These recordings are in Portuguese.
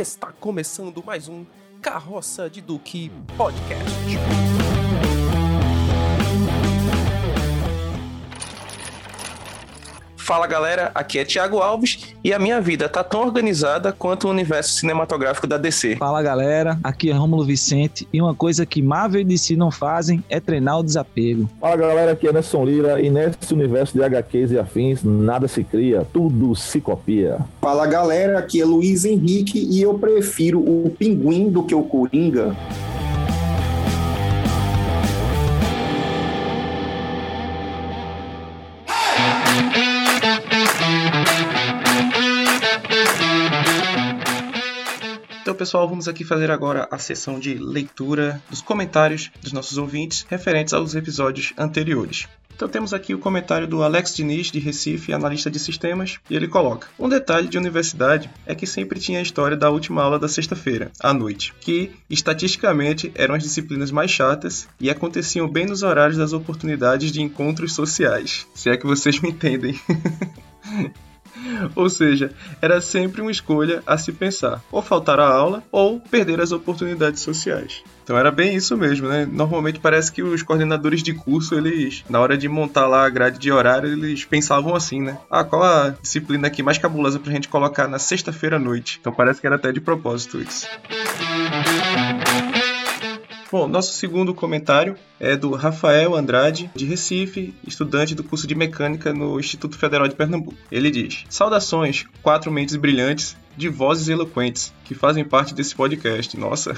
Está começando mais um Carroça de Duque Podcast. Fala galera, aqui é Thiago Alves e a minha vida tá tão organizada quanto o universo cinematográfico da DC. Fala galera, aqui é Rômulo Vicente e uma coisa que Marvel e DC não fazem é treinar o desapego. Fala galera, aqui é Nelson Lira e nesse universo de HQs e afins nada se cria, tudo se copia. Fala galera, aqui é Luiz Henrique e eu prefiro o Pinguim do que o Coringa. Pessoal, vamos aqui fazer agora a sessão de leitura dos comentários dos nossos ouvintes referentes aos episódios anteriores. Então temos aqui o comentário do Alex Diniz, de Recife, analista de sistemas, e ele coloca: Um detalhe de universidade é que sempre tinha a história da última aula da sexta-feira, à noite, que, estatisticamente, eram as disciplinas mais chatas e aconteciam bem nos horários das oportunidades de encontros sociais. Se é que vocês me entendem. Ou seja, era sempre uma escolha a se pensar: ou faltar a aula ou perder as oportunidades sociais. Então era bem isso mesmo, né? Normalmente parece que os coordenadores de curso, eles, na hora de montar lá a grade de horário, eles pensavam assim, né? Ah, qual a disciplina aqui mais cabulosa pra gente colocar na sexta-feira à noite? Então parece que era até de propósito isso. Bom, nosso segundo comentário é do Rafael Andrade, de Recife, estudante do curso de mecânica no Instituto Federal de Pernambuco. Ele diz: Saudações, quatro mentes brilhantes de vozes eloquentes que fazem parte desse podcast. Nossa!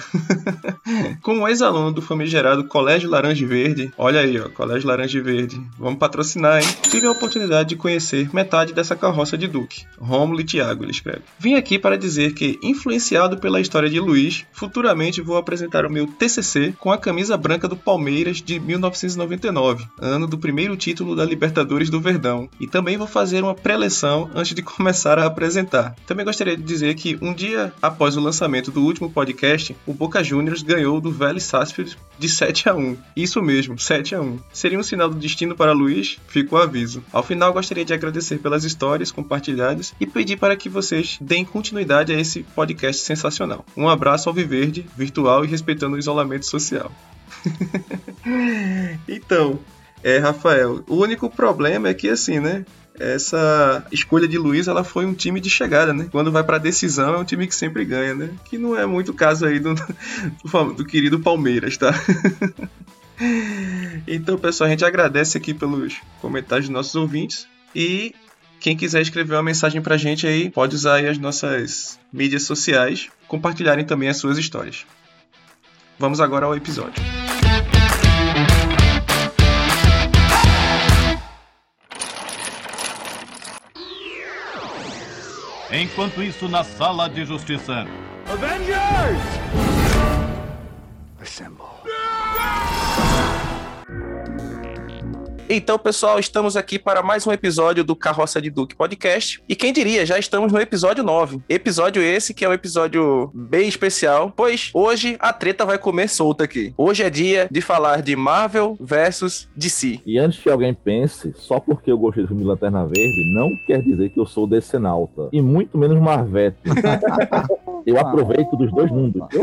Como ex-aluno do famigerado Colégio Laranja Verde, olha aí, ó, Colégio Laranja Verde, vamos patrocinar, hein? Tive a oportunidade de conhecer metade dessa carroça de Duque, Rômulo e Tiago, ele escreve. Vim aqui para dizer que, influenciado pela história de Luiz, futuramente vou apresentar o meu TCC com a camisa branca do Palmeiras de 1999, ano do primeiro título da Libertadores do Verdão, e também vou fazer uma pré-leção antes de começar a apresentar. Também gostaria de dizer que um dia após o lançamento do último podcast, o Boca Juniors ganhou do Vélez Sarsfield de 7 a 1. Isso mesmo, 7 a 1. Seria um sinal do destino para Luiz? Fica o aviso. Ao final, gostaria de agradecer pelas histórias compartilhadas e pedir para que vocês deem continuidade a esse podcast sensacional. Um abraço ao Viverde, virtual e respeitando o isolamento social. então, é, Rafael, o único problema é que assim, né? Essa escolha de Luiz ela foi um time de chegada, né? Quando vai para decisão é um time que sempre ganha, né? Que não é muito o caso aí do, do, do querido Palmeiras, tá? então, pessoal, a gente agradece aqui pelos comentários dos nossos ouvintes e quem quiser escrever uma mensagem pra gente aí, pode usar aí as nossas mídias sociais, compartilharem também as suas histórias. Vamos agora ao episódio. Enquanto isso, na sala de justiça. Avengers! Assemble. Então, pessoal, estamos aqui para mais um episódio do Carroça de Duque Podcast. E quem diria, já estamos no episódio 9. Episódio esse que é um episódio bem especial, pois hoje a treta vai comer solta aqui. Hoje é dia de falar de Marvel versus DC. E antes que alguém pense, só porque eu gostei do filme Lanterna Verde, não quer dizer que eu sou decenalta. E muito menos Marvete. eu aproveito dos dois mundos. Viu?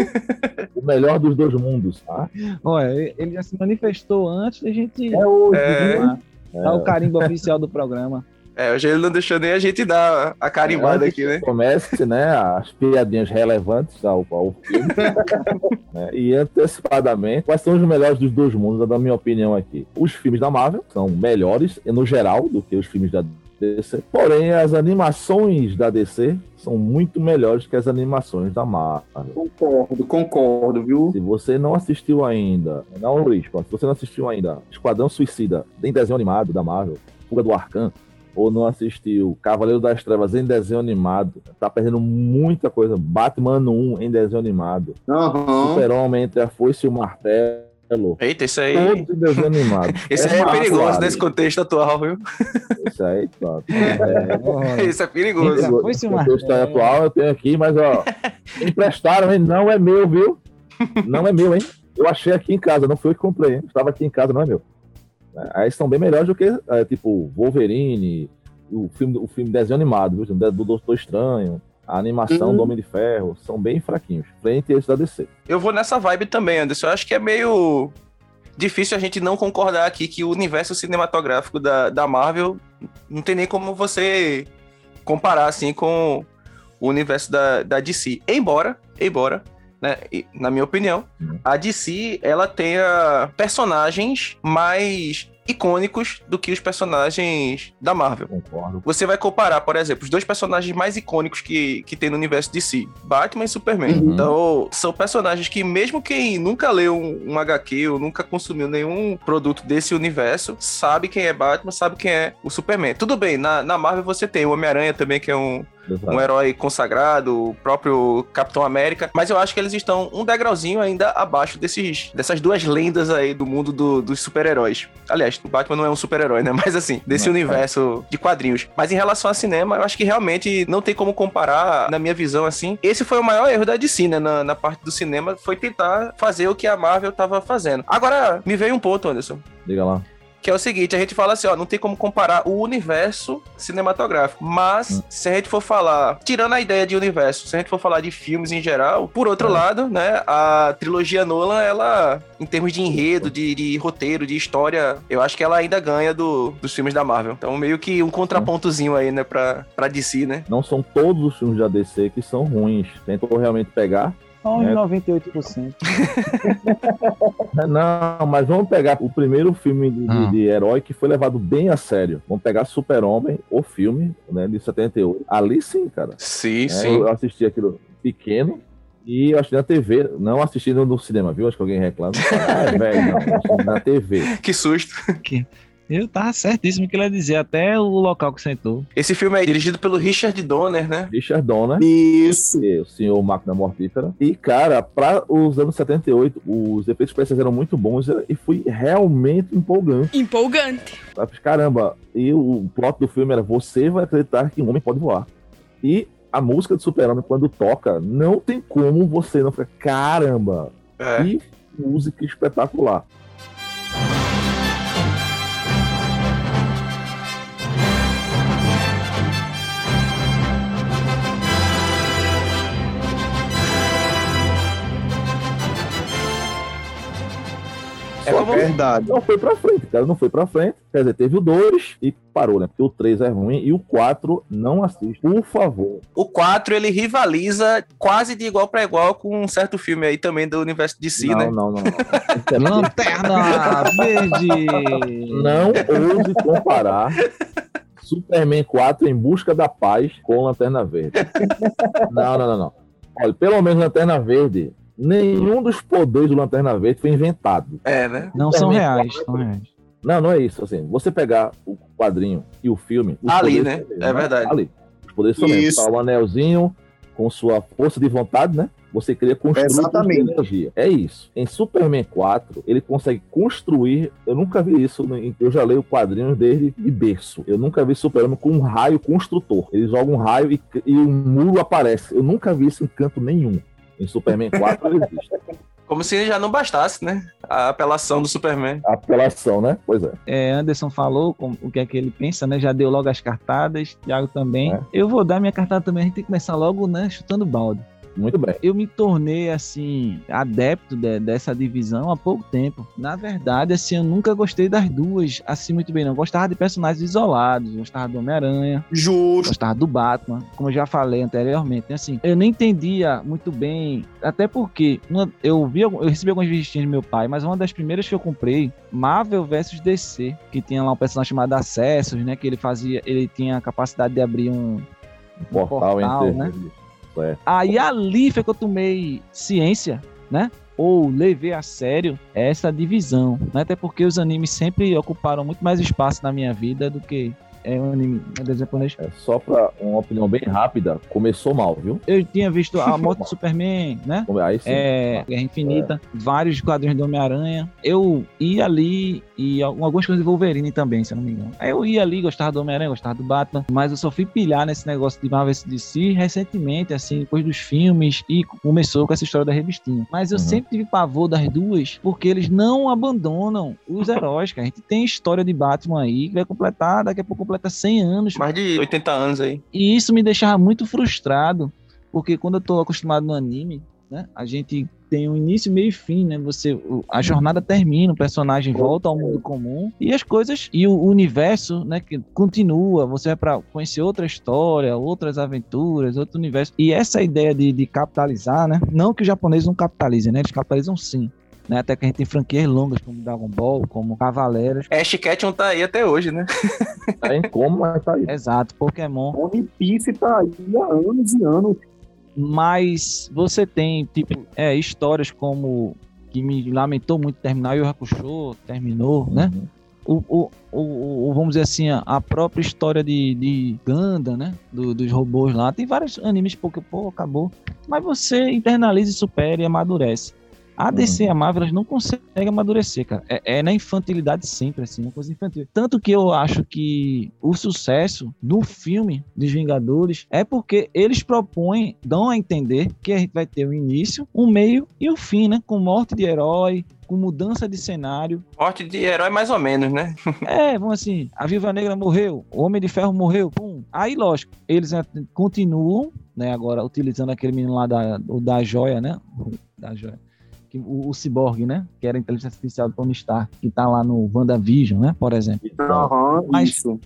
O melhor dos dois mundos, tá? Olha, ele já se manifestou antes da gente. É hoje, É. viu? Dá o carimbo oficial do programa. É, hoje ele não deixou nem a gente dar a carimbada Antes aqui, né? Comece, né, as piadinhas relevantes ao, ao filme. né, e antecipadamente, quais são os melhores dos dois mundos, na minha opinião aqui? Os filmes da Marvel são melhores, no geral, do que os filmes da DC. Porém, as animações da DC são muito melhores que as animações da Marvel. Concordo, concordo, viu? Se você não assistiu ainda, não, Luiz, se você não assistiu ainda Esquadrão Suicida em desenho animado da Marvel, Fuga do Arcan, ou não assistiu Cavaleiro das Trevas em desenho animado, tá perdendo muita coisa. Batman 1 em desenho animado. Aham. Super-Homem entre a foice e o martelo. Eita, isso aí. Todos em desenho animado. Esse aí é massa, perigoso Ali. nesse contexto atual, viu? Isso aí, pronto. É, Isso é perigoso. Eita. Foi-se o o martelo. texto atual eu tenho aqui, mas ó, emprestaram, hein? Não é meu, viu? Não é meu, hein? Eu achei aqui em casa, não foi eu que comprei, hein? Estava aqui em casa, não é meu. Aí são bem melhores do que, é, tipo, Wolverine, o filme, o filme desenho animado, viu? Do Doutor Estranho, a animação Hum. do Homem de Ferro são bem fraquinhos, frente a esse da DC. Eu vou nessa vibe também, Anderson. Eu acho que é meio difícil a gente não concordar aqui que o universo cinematográfico da, da Marvel não tem nem como você comparar assim com o universo da, da DC. Embora, embora, né, na minha opinião, Hum. a DC ela tenha personagens mais icônicos do que os personagens da Marvel. Concordo. Você vai comparar, por exemplo, os dois personagens mais icônicos que, que tem no universo DC, Batman e Superman. Uhum. Então, são personagens que, mesmo quem nunca leu um, um HQ ou nunca consumiu nenhum produto desse universo, sabe quem é Batman, sabe quem é o Superman. Tudo bem, na, na Marvel você tem o Homem-Aranha também, que é um, Exato. um herói consagrado, o próprio Capitão América, mas eu acho que eles estão um degrauzinho ainda abaixo desses, dessas duas lendas aí do mundo do- dos super-heróis. Aliás, o Batman não é um super-herói, né? Mas assim, desse Não, universo de quadrinhos. Mas em relação a cinema, eu acho que realmente não tem como comparar, na minha visão, assim. Esse foi o maior erro da DC, né? Na, na parte do cinema, foi tentar fazer o que a Marvel tava fazendo. Agora, me veio um ponto, Anderson. Diga lá. Que é o seguinte, a gente fala assim, ó, não tem como comparar o universo cinematográfico. Mas, se a gente for falar, tirando a ideia de universo, se a gente for falar de filmes em geral, por outro É. lado, né, a trilogia Nolan, ela, em termos de enredo, de, de roteiro, de história, eu acho que ela ainda ganha do- dos filmes da Marvel. Então, meio que um contrapontozinho aí, né, pra, pra DC, né? Não são todos os filmes da DC que são ruins. Tentou realmente pegar. Só uns É. 98%. Não, mas vamos pegar o primeiro filme de, Ah. de herói que foi levado bem a sério. Vamos pegar Super-Homem, o filme, né, de 78. Ali sim, cara. Sim, É, Eu assisti aquilo pequeno e eu assisti na TV, não assisti no, no cinema, viu? Acho que alguém reclama. Ah, é velho, não. na TV. Que susto. Eu tava certíssimo que ele ia dizer, até o local que sentou. Esse filme é dirigido pelo Richard Donner, né? Richard Donner. Isso. e O senhor Máquina Mortífera. E, cara, para os anos 78, os efeitos especiais eram muito bons e foi realmente empolgante. Empolgante. Caramba, e o plot do filme era: você vai acreditar que um homem pode voar. E a música de Super-Homem, quando toca, não tem como você não ficar, caramba, É. que música espetacular. Verdade. Não foi pra frente, cara, não foi pra frente. Quer dizer, teve o 2 e parou, né? Porque o 3 é ruim e o 4 não assiste. Por favor. O 4, ele rivaliza quase de igual pra igual com um certo filme aí também do universo DC, não, né? não, não, não. É Lanterna verde! Não ouse comparar Superman 4 em busca da paz com Lanterna Verde. Não, não, não, não. Olha, pelo menos Lanterna Verde, nenhum dos poderes do Lanterna Verde foi inventado. É, né? Não são reais, são reais. Não, não é isso. Assim, você pegar o quadrinho e o filme. os Ali, né? são mesmos, É verdade. Ali. Os poderes são mesmos. Isso. Tá o anelzinho com sua força de vontade, né? Você cria construir Exatamente. energia. É isso. Em Superman 4, ele consegue construir. Eu nunca vi isso. Eu já leio quadrinhos desde de berço. Eu nunca vi Superman com um raio construtor. Ele joga um raio e, e um muro aparece. Eu nunca vi isso em canto nenhum. Em Superman 4 ele existe. Como se já não bastasse, né? A apelação do Superman. Apelação, né? Pois é. É, Anderson falou com, o que é que ele pensa, né? Já deu logo as cartadas, Thiago também. É. Eu vou dar minha cartada também, a gente tem que começar logo, né? Chutando balde. Muito bem. Eu me tornei, assim, adepto de- dessa divisão há pouco tempo. Na verdade, assim, eu nunca gostei das duas, assim, muito bem, não. Gostava de personagens isolados, gostava do Homem-Aranha, Justo. gostava do Batman, como eu já falei anteriormente. né? Assim, eu nem entendia muito bem, até porque uma- eu vi, eu recebi algumas revistinhas do meu pai, mas uma das primeiras que eu comprei, Marvel vs DC, que tinha lá um personagem chamado Acessos, né? Que ele fazia, ele tinha a capacidade de abrir um, Um portal, portal, entre. É. Aí ali foi que eu tomei ciência, né? Ou levei a sério essa divisão, né? Até porque os animes sempre ocuparam muito mais espaço na minha vida do que é um anime desenho japonês. É, só pra uma opinião bem rápida, começou mal, viu? Eu tinha visto a morte do Superman, né? Aí sim. É, Guerra Infinita, vários quadrinhos do Homem-Aranha. Eu ia ali e al- algumas coisas do Wolverine também, se eu não me engano. Aí eu ia ali, gostava do Homem-Aranha, gostava do Batman, mas eu só fui pilhar nesse negócio de Marvel DC recentemente, assim, depois dos filmes e começou com essa história da revistinha. Mas eu Uhum. sempre tive pavor das duas, porque eles não abandonam os heróis, cara. A gente tem história de Batman aí que vai completar daqui a pouco completa 100 anos. Mais de 80 anos aí. E isso me deixava muito frustrado, porque quando eu tô acostumado no anime, né, a gente tem um início, meio e fim, né? Você, a jornada termina, o personagem volta ao mundo comum e as coisas e o universo, né, que continua. Você vai para conhecer outra história, outras aventuras, outro universo. E essa ideia de, de capitalizar, né? Não que os japoneses não capitalizem, né? Eles capitalizam sim. Né, até que a gente tem franquias longas como Dragon Ball, como Cavaleiros. Ash Ketchum tá aí até hoje, né? Tá em como, mas tá aí. Exato, Pokémon. One Piece tá aí há anos e anos. Mas você tem, tipo, é, histórias como que me lamentou muito terminar, Yu Hakusho terminou, né? O, o, o, o- vamos dizer assim, a- a própria história de, de Ganda, né? Do- dos robôs lá. Tem vários animes porque, pô, acabou. Mas você internaliza e supera e amadurece. A DC e a Marvel elas não conseguem amadurecer, cara. É, é na infantilidade sempre, assim, uma coisa infantil. Tanto que eu acho que o sucesso do filme dos Vingadores é porque eles propõem, dão a entender que a gente vai ter o início, o meio e o fim, né? Com morte de herói, com mudança de cenário. Morte de herói mais ou menos, né? É, vamos assim, a Viva Negra morreu, o Homem de Ferro morreu, pum. Aí, lógico, eles continuam, né, agora utilizando aquele menino lá da, da joia, né? Da joia. Que, o, o Cyborg, né? Que era a inteligência artificial do Tony Stark, que tá lá no WandaVision, né? Por exemplo. Aham, Mas- isso.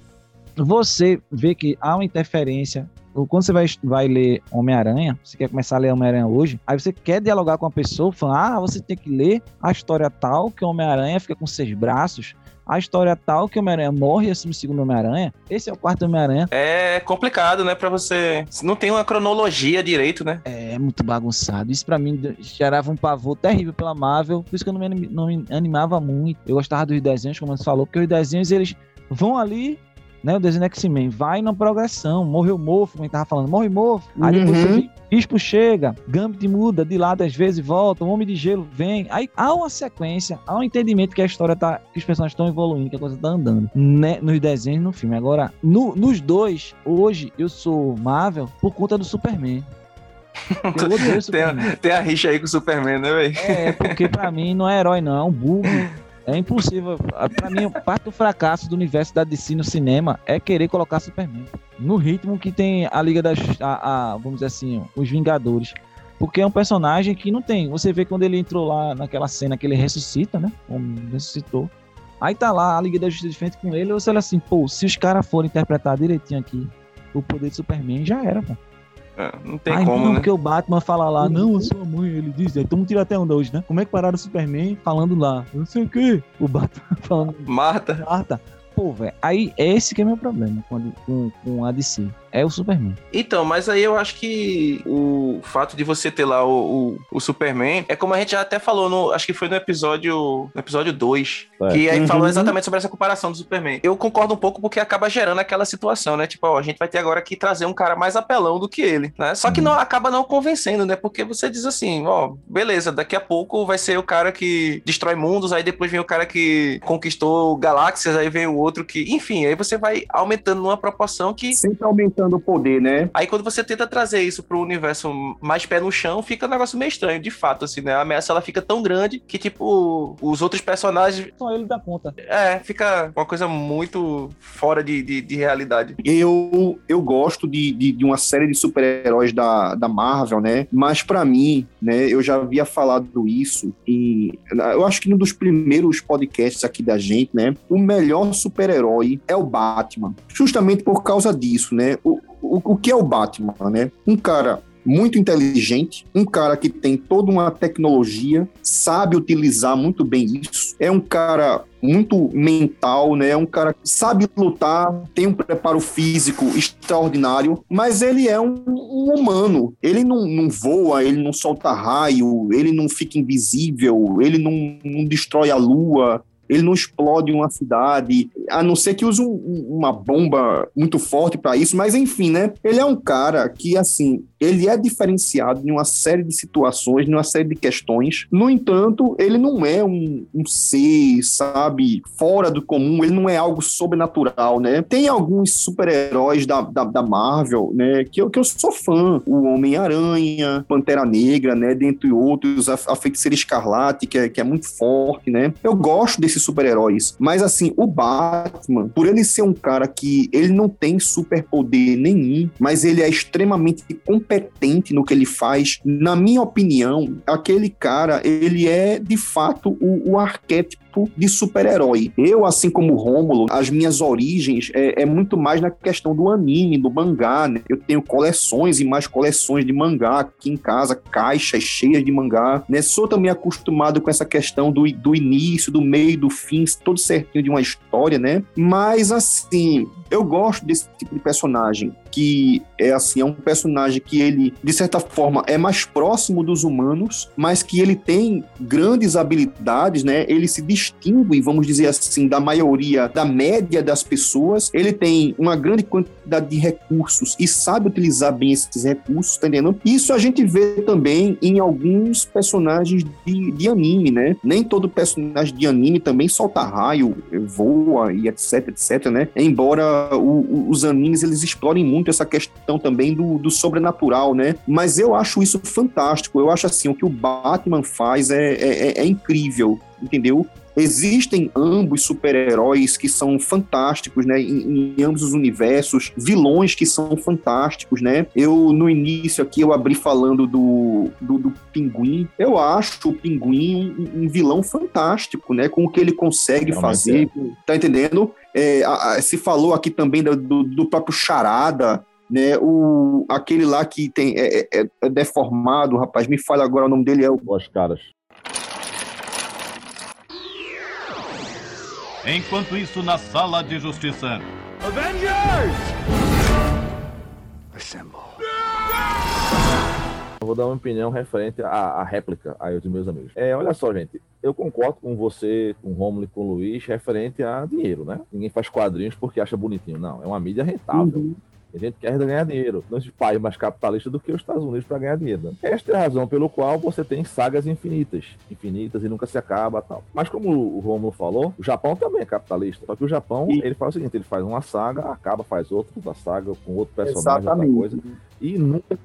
Você vê que há uma interferência. Quando você vai, vai ler Homem-Aranha, você quer começar a ler Homem-Aranha hoje, aí você quer dialogar com a pessoa, falando: ah, você tem que ler a história tal que o Homem-Aranha fica com seis braços, a história tal que o Homem-Aranha morre e assume o segundo Homem-Aranha. Esse é o quarto Homem-Aranha. É complicado, né? Pra você. Não tem uma cronologia direito, né? É muito bagunçado. Isso pra mim gerava um pavor terrível pela Marvel, por isso que eu não me, não me animava muito. Eu gostava dos desenhos, como você falou, porque os desenhos eles vão ali. Né, o desenho X-Men vai na progressão, morreu mofo, como a gente tava falando, morre mofo, aí depois Uhum. você vê, Bispo chega, Gambit muda, de lado às vezes volta, o Homem de Gelo vem, aí há uma sequência, há um entendimento que a história tá, que os personagens estão evoluindo, que a coisa tá andando, né, nos desenhos no filme. Agora, no- nos dois, hoje eu sou Marvel por conta do Superman. Tem, tem a rixa aí com o Superman, né, velho? É, porque pra mim não é herói, não, é um bug. É impossível. Pra mim, parte do fracasso do universo da DC no cinema é querer colocar Superman. No ritmo que tem a Liga das. A, a- vamos dizer assim, os Vingadores. Porque é um personagem que não tem. Você vê quando ele entrou lá naquela cena que ele ressuscita, né? Ressuscitou. Aí tá lá a Liga da Justiça de frente com ele. Você olha assim, pô, se os caras forem interpretar direitinho aqui o poder de Superman, já era, pô. É, Não tem Ai, como, não, né? porque o Batman fala lá, não, a sua mãe, ele diz, então vamos tirar até onda hoje, né? Como é que pararam o Superman falando lá? Não sei o quê. O Batman falando, Marta. Marta. Pô, velho, aí esse que é meu problema com, a- com, com a DC. É o Superman. Então, mas aí eu acho que o fato de você ter lá o, o, o Superman é como a gente já até falou no. Acho que foi no episódio. No episódio 2. É. Que aí Uhum. falou exatamente sobre essa comparação do Superman. Eu concordo um pouco porque acaba gerando aquela situação, né? Tipo, ó, a gente vai ter agora que trazer um cara mais apelão do que ele, né? Só que Uhum. não acaba não convencendo, né? Porque você diz assim, ó, beleza, daqui a pouco vai ser o cara que destrói mundos, aí depois vem o cara que conquistou galáxias, aí vem o outro que. Enfim, aí você vai aumentando numa proporção que Sempre aumentando o poder, né? Aí quando você tenta trazer isso pro universo mais pé no chão, fica um negócio meio estranho, de fato, assim, né? A ameaça ela fica tão grande que, tipo, os outros personagens. Só ele dá conta. É, fica uma coisa muito fora de, de, de realidade. Eu, eu gosto de, de, de uma série de super-heróis da, da Marvel, né? Mas pra mim, né, eu já havia falado isso e eu acho que num dos primeiros podcasts aqui da gente, né? O melhor super-herói é o Batman. Justamente por causa disso, né? O, o, o que é o Batman, né? Um cara muito inteligente, um cara que tem toda uma tecnologia, sabe utilizar muito bem isso, é um cara muito mental, né? É um cara que sabe lutar, tem um preparo físico extraordinário, mas ele é um, um humano. Ele não, não voa, ele não solta raio, ele não fica invisível, ele não, não destrói a lua. Ele não explode uma cidade, a não ser que use um- um- uma bomba muito forte para isso, mas enfim, né? Ele é um cara que, assim, ele é diferenciado em uma série de situações, em uma série de questões. No entanto, ele não é um, um ser, sabe, fora do comum, ele não é algo sobrenatural, né? Tem alguns super-heróis da, da, da Marvel, né, que eu, que eu sou fã. O Homem-Aranha, Pantera Negra, né, dentre outros, a, a Feiticeira Escarlate, que é, que é muito forte, né? Eu gosto desses super-heróis. Mas assim, o Batman, por ele ser um cara que ele não tem superpoder nenhum, mas ele é extremamente competente no que ele faz, na minha opinião, aquele cara, ele é de fato o, o arquétipo tipo de super-herói. Eu, assim como Rômulo, as minhas origens é, é, muito mais na questão do anime, do mangá, né? Eu tenho coleções e mais coleções de mangá aqui em casa, caixas cheias de mangá, né? Sou também acostumado com essa questão do, do início, do meio, do fim, todo certinho de uma história, né? Mas, assim, eu gosto desse tipo de personagem, que é assim, é um personagem que ele, de certa forma, é mais próximo dos humanos, mas que ele tem grandes habilidades, né? Ele se distingue, vamos dizer assim, da maioria, da média das pessoas. Ele tem uma grande quantidade de recursos e sabe utilizar bem esses recursos, tá entendendo? Isso a gente vê também em alguns personagens de, de anime, né? Nem todo personagem de anime também solta raio, voa e etc, etc, né? Embora o, os animes eles explorem muito essa questão também do, do sobrenatural, né? Mas eu acho isso fantástico. Eu acho assim, o que o Batman faz é, é, é incrível, entendeu? Existem ambos super-heróis que são fantásticos, né? Em, em, ambos os universos, vilões que são fantásticos, né? Eu, no início aqui, eu abri falando do, do, do Pinguim. Eu acho o Pinguim um, um, vilão fantástico, né? Com o que ele consegue fazer, é. tá entendendo? É, a, a, se falou aqui também do, do, do próprio Charada, né? O, aquele lá que tem, é, é, é, deformado, rapaz, me fala agora o nome dele é o. Boas caras. Enquanto isso, na sala de justiça. Avengers! Assemble. Eu vou dar uma opinião referente à, à réplica aí dos meus amigos. É, olha só, gente, eu concordo com você, com o Romulo e com o Luiz, referente a dinheiro, né? Ninguém faz quadrinhos porque acha bonitinho. Não, é uma mídia rentável. Uhum. A gente quer ganhar dinheiro. Não existe país mais capitalista do que os Estados Unidos para ganhar dinheiro. Né? Esta é a razão pelo qual você tem sagas infinitas. Infinitas e nunca se acaba tal. Mas como o Romulo falou, o Japão também é capitalista. Só que o Japão, e... ele faz o seguinte, ele faz uma saga, acaba, faz outra saga com outro personagem, Exatamente. outra coisa. E nunca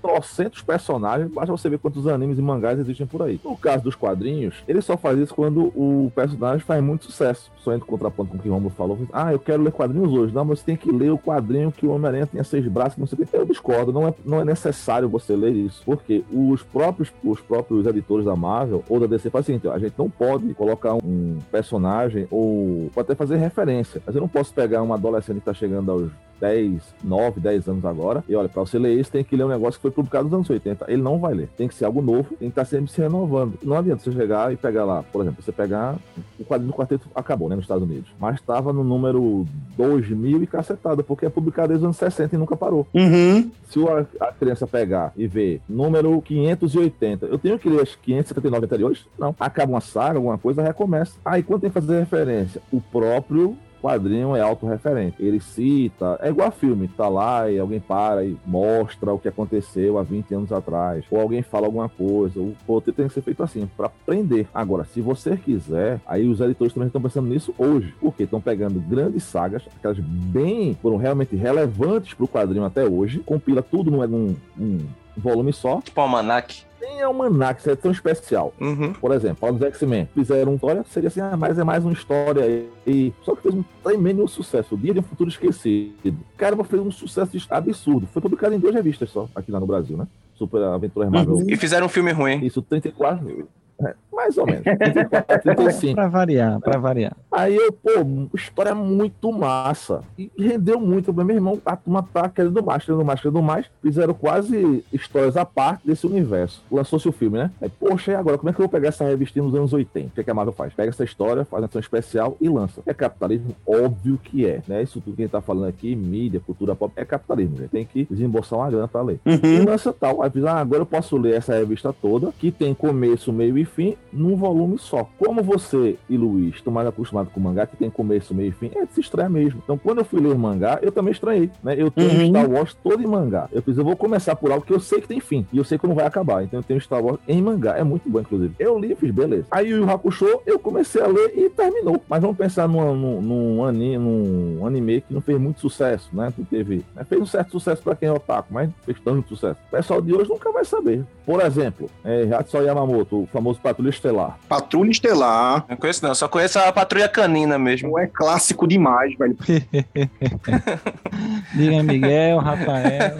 trocentos personagens, basta você ver quantos animes e mangás existem por aí. No caso dos quadrinhos, ele só faz isso quando o personagem faz muito sucesso. Só entra contraponto com o que o Romulo falou. Ah, eu quero ler quadrinhos hoje. Não, mas você tem que ler o quadrinho que o Homem-Aranha tinha seis braços, não sei o que. Eu discordo, não é, não é necessário você ler isso. Porque os próprios, os próprios editores da Marvel ou da DC fazem assim, a gente não pode colocar um personagem ou pode até fazer referência. Mas eu não posso pegar um adolescente que está chegando aos 10, 9, 10 anos agora. E olha, para você ler isso, tem que ler um negócio que foi publicado nos anos 80. Ele não vai ler. Tem que ser algo novo, tem que estar sempre se renovando. Não adianta você chegar e pegar lá, por exemplo, você pegar o quadrinho do quarteto acabou, né, nos Estados Unidos. Mas estava no número 2000 e cacetado, porque é publicado desde os anos 60 e nunca parou. Uhum. Se a, criança pegar e ver número 580, eu tenho que ler as 579 anteriores? Não. Acaba uma saga, alguma coisa, recomeça. Aí quando tem que fazer referência? O próprio quadrinho é autorreferente. Ele cita, é igual a filme, tá lá e alguém para e mostra o que aconteceu há 20 anos atrás, ou alguém fala alguma coisa, o roteiro tem que ser feito assim, para aprender. Agora, se você quiser, aí os editores também estão pensando nisso hoje, porque estão pegando grandes sagas, aquelas bem, foram realmente relevantes para o quadrinho até hoje, compila tudo num, num, num volume só. Tipo almanac nem almanac, isso é tão especial. Uhum. Por exemplo, dos X-Men. Fizeram uma história, seria assim, ah, mas é mais uma história aí. Só que fez um tremendo sucesso. O Dia de um Futuro Esquecido. Caramba, fez um sucesso absurdo. Foi publicado em duas revistas só, aqui lá no Brasil, né? Super Aventuras Marvel. Uhum. E fizeram um filme ruim. Isso, 34 mil. É, mais ou menos. 34, 35. pra variar, pra variar. Aí eu, pô, história muito massa. E rendeu muito. Meu irmão, a turma tá querendo mais, querendo mais, querendo mais. Fizeram quase histórias à parte desse universo. Lançou-se o filme, né? Aí, poxa, e agora? Como é que eu vou pegar essa revista nos anos 80? O que, é que a Marvel faz? Pega essa história, faz uma ação especial e lança. É capitalismo? Óbvio que é, né? Isso tudo que a gente tá falando aqui, mídia, cultura pop, é capitalismo. Né? Tem que desembolsar uma grana pra ler. Uhum. E lança tal. Aí, ah, agora eu posso ler essa revista toda, que tem começo, meio e fim, num volume só. Como você e Luiz estão mais acostumados com mangá, que tem começo, meio e fim, é de se estranhar mesmo. Então, quando eu fui ler mangá, eu também estranhei, né? Eu tenho uhum. Star Wars todo em mangá. Eu fiz, eu vou começar por algo que eu sei que tem fim, e eu sei que não vai acabar. Então, eu tenho Star Wars em mangá. É muito bom, inclusive. Eu li e fiz, beleza. Aí, o Hakusho, eu comecei a ler e terminou. Mas vamos pensar num, num, num, anime, num anime que não fez muito sucesso, né? Que teve, né? Fez um certo sucesso para quem é otaku, mas fez tanto sucesso. O pessoal de hoje nunca vai saber. Por exemplo, é, Hatsuo Yamamoto, o famoso Patrulha Estelar. Patrulha Estelar. Não conheço não, só conheço a Patrulha Canina mesmo. Não é clássico demais, velho. Diga Miguel, Rafael.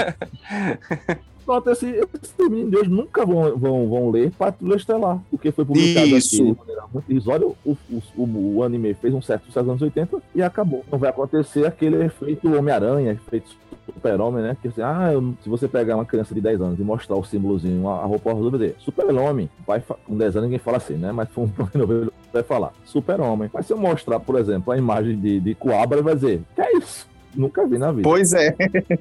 Pronto, esse, esses meninos de hoje nunca vão, vão, vão ler Patrulha Estelar, porque foi publicado Isso. aqui de maneira muito irrisória. O, o, o anime fez um certo sucesso nos anos 80 e acabou. Não vai acontecer aquele efeito Homem-Aranha, efeito Super-Homem, né? Que assim, ah, eu- se você pegar uma criança de 10 anos e mostrar o símbolozinho, a, a roupa azul, vai dizer Super-Homem. Vai, com 10 anos ninguém fala assim, né? Mas foi um novo vai falar Super-Homem. Mas se eu mostrar, por exemplo, a imagem de, de Coabra, vai dizer, que é isso? Nunca vi na vida. Pois é.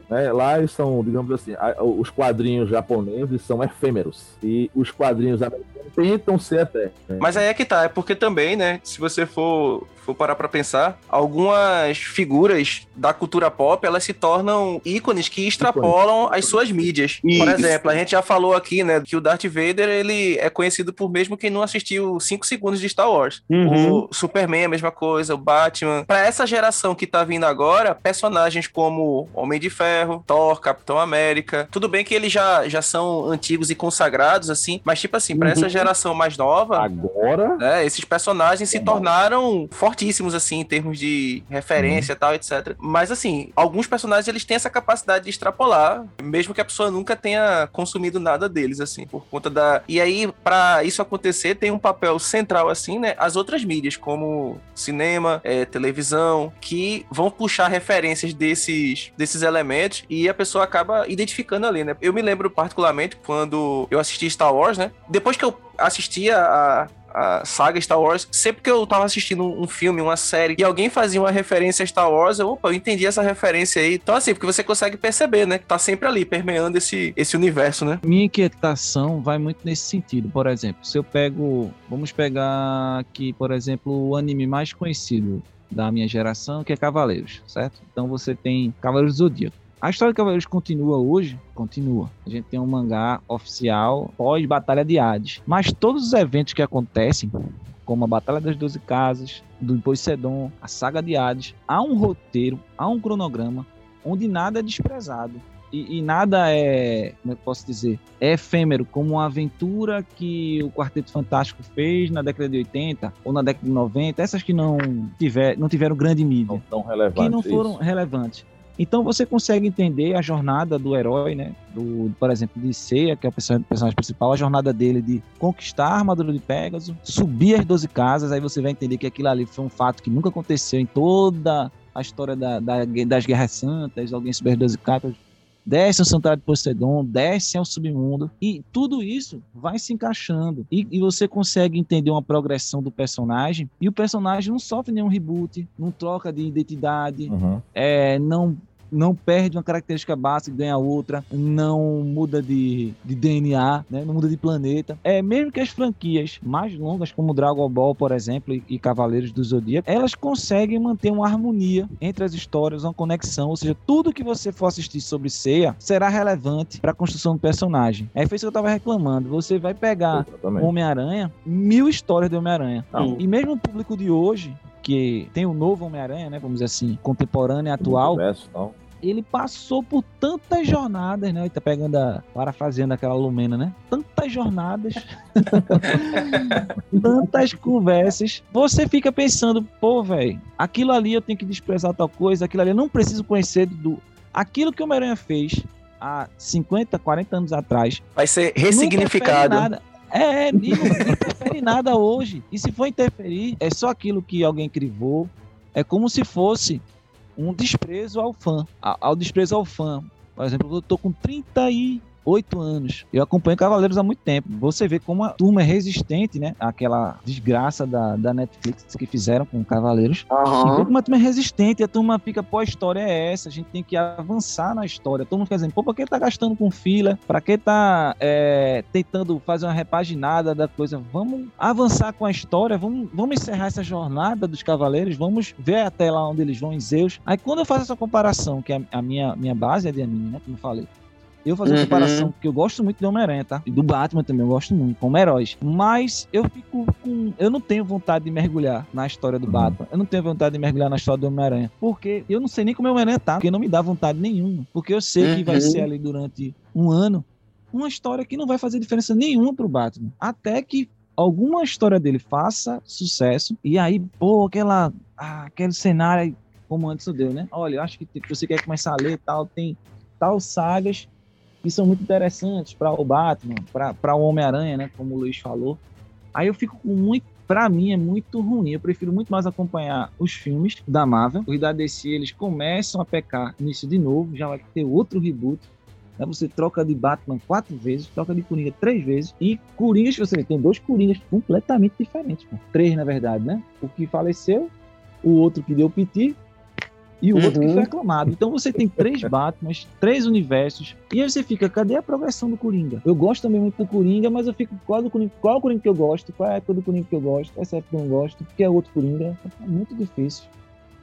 né? Lá eles são, digamos assim, a- os quadrinhos japoneses são efêmeros. E os quadrinhos americanos tentam ser até. né? Mas aí é que tá, é porque também, né, se você for, for parar pra pensar, algumas figuras da cultura pop, elas se tornam ícones que extrapolam as suas mídias. Por Isso. exemplo, a gente já falou aqui, né, que o Darth Vader, ele é conhecido por mesmo quem não assistiu 5 segundos de Star Wars. Uhum. O Superman, a mesma coisa, o Batman. Pra essa geração que tá vindo agora, personagens como Homem de Ferro, Thor, Capitão América, tudo bem que eles já, já são antigos e consagrados, assim, mas tipo assim, pra Uhum. essa geração mais nova, Agora, né, esses personagens se tornaram fortíssimos, assim, em termos de referência e tal, etc. Mas, assim, alguns personagens, eles têm essa capacidade de extrapolar, mesmo que a pessoa nunca tenha consumido nada deles, assim, por conta da... E aí, pra isso acontecer, tem um papel central, assim, né, as outras mídias, como cinema, eh, televisão, que vão puxar referências desses, desses elementos e a pessoa acaba identificando ali, né? Eu me lembro particularmente quando eu assisti Star Wars, né? Depois que eu assistia a, a saga Star Wars, sempre que eu tava assistindo um filme, uma série, e alguém fazia uma referência a Star Wars, eu, opa, eu entendi essa referência aí. Então, assim, porque você consegue perceber, né? Que tá sempre ali, permeando esse, esse universo, né? Minha inquietação vai muito nesse sentido. Por exemplo, se eu pego. Vamos pegar aqui, por exemplo, o anime mais conhecido da minha geração, que é Cavaleiros, certo? Então você tem Cavaleiros do Zodíaco. A história de Cavaleiros continua hoje? Continua. A gente tem um mangá oficial pós-Batalha de Hades. Mas todos os eventos que acontecem, como a Batalha das Doze Casas, do Poseidon, a Saga de Hades, há um roteiro, há um cronograma, onde nada é desprezado. E, e nada é, como é que eu posso dizer, é efêmero, como uma aventura que o Quarteto Fantástico fez na década de 80 ou na década de 90, essas que não, tiver, não tiveram grande mídia não tão relevantes. que não foram isso. relevantes. Então você consegue entender a jornada do herói, né? Do, por exemplo, de Seiya, que é o person- personagem principal, a jornada dele de conquistar a armadura de Pégaso, subir as 12 casas, aí você vai entender que aquilo ali foi um fato que nunca aconteceu em toda a história da- da- das Guerras Santas, alguém subir as 12 casas, desce ao Santuário de Poseidon, desce ao submundo, e tudo isso vai se encaixando. E, e você consegue entender uma progressão do personagem, e o personagem não sofre nenhum reboot, não troca de identidade, Uhum. é, não não perde uma característica básica e ganha outra, não muda de, de DNA, né? não muda de planeta. É mesmo que as franquias mais longas, como Dragon Ball, por exemplo, e, e Cavaleiros do Zodíaco, elas conseguem manter uma harmonia entre as histórias, uma conexão, ou seja, tudo que você for assistir sobre Seiya será relevante para a construção do personagem. É isso que eu tava reclamando. Você vai pegar. Homem-Aranha, mil histórias de Homem-Aranha. E mesmo o público de hoje, que tem o novo Homem-Aranha, né? Vamos dizer assim, contemporâneo e atual, Universo, então. ele passou por tantas jornadas, né? Ele tá pegando a. parafraseando aquela Lumena, né? Tantas jornadas, tantas conversas. Você fica pensando, pô, velho, aquilo ali eu tenho que desprezar tal coisa, aquilo ali eu não preciso conhecer do. Aquilo que o Homem-Aranha fez há 50, 40 anos atrás Vai ser ressignificado. nada. É, e não interfere nada hoje. E se for interferir, é só aquilo que alguém crivou. É como se fosse um desprezo ao fã. Ao desprezo ao fã. Por exemplo, eu tô com 38 anos. Eu acompanho Cavaleiros há muito tempo. Você vê como a turma é resistente, né? Aquela desgraça da, da Netflix que fizeram com Cavaleiros. E Aham. vê como a turma é resistente, a turma fica, pô, a história é essa, a gente tem que avançar na história. Todo mundo fica dizendo, pô, pra que tá gastando com fila? Pra que tá é, tentando fazer uma repaginada da coisa? Vamos avançar com a história, vamos, vamos encerrar essa jornada dos cavaleiros, vamos ver até lá onde eles vão em Zeus. Aí quando eu faço essa comparação, que a, a minha, minha base é de anime, né, como eu falei, eu fazer uma Uhum. comparação, porque eu gosto muito do Homem-Aranha, tá? E do Batman também, eu gosto muito, como heróis. Mas eu fico com. Eu não tenho vontade de mergulhar na história do Uhum. Batman. Eu não tenho vontade de mergulhar na história do Homem-Aranha. Porque eu não sei nem como o Homem-Aranha tá. Porque não me dá vontade nenhuma. Porque eu sei que vai Uhum. ser ali durante um ano uma história que não vai fazer diferença nenhuma pro Batman. Até que alguma história dele faça sucesso e aí, pô, aquela, ah, aquele cenário como antes deu, né? Olha, eu acho que você quer começar a ler tal, tem tal sagas que são muito interessantes para o Batman, para o Homem-Aranha, né? Como o Luiz falou. Aí eu fico com muito. Pra mim é muito ruim. Eu prefiro muito mais acompanhar os filmes da Marvel. Os da DC eles começam a pecar nisso de novo. Já vai ter outro reboot. Né? Você troca de Batman quatro vezes, troca de Coringa três vezes. E Coringas, você tem dois Coringas completamente diferentes. Pô. Três, na verdade, né? O que faleceu, o outro que deu piti e o uhum. outro que foi aclamado. Então você tem três Batmans, três universos, e aí você fica, cadê a progressão do Coringa? Eu gosto também muito do Coringa, mas eu fico, qual, do Coringa, qual é o Coringa que eu gosto? Qual é a época do Coringa que eu gosto? Qual é a época que eu não gosto? Porque é outro Coringa. É muito difícil.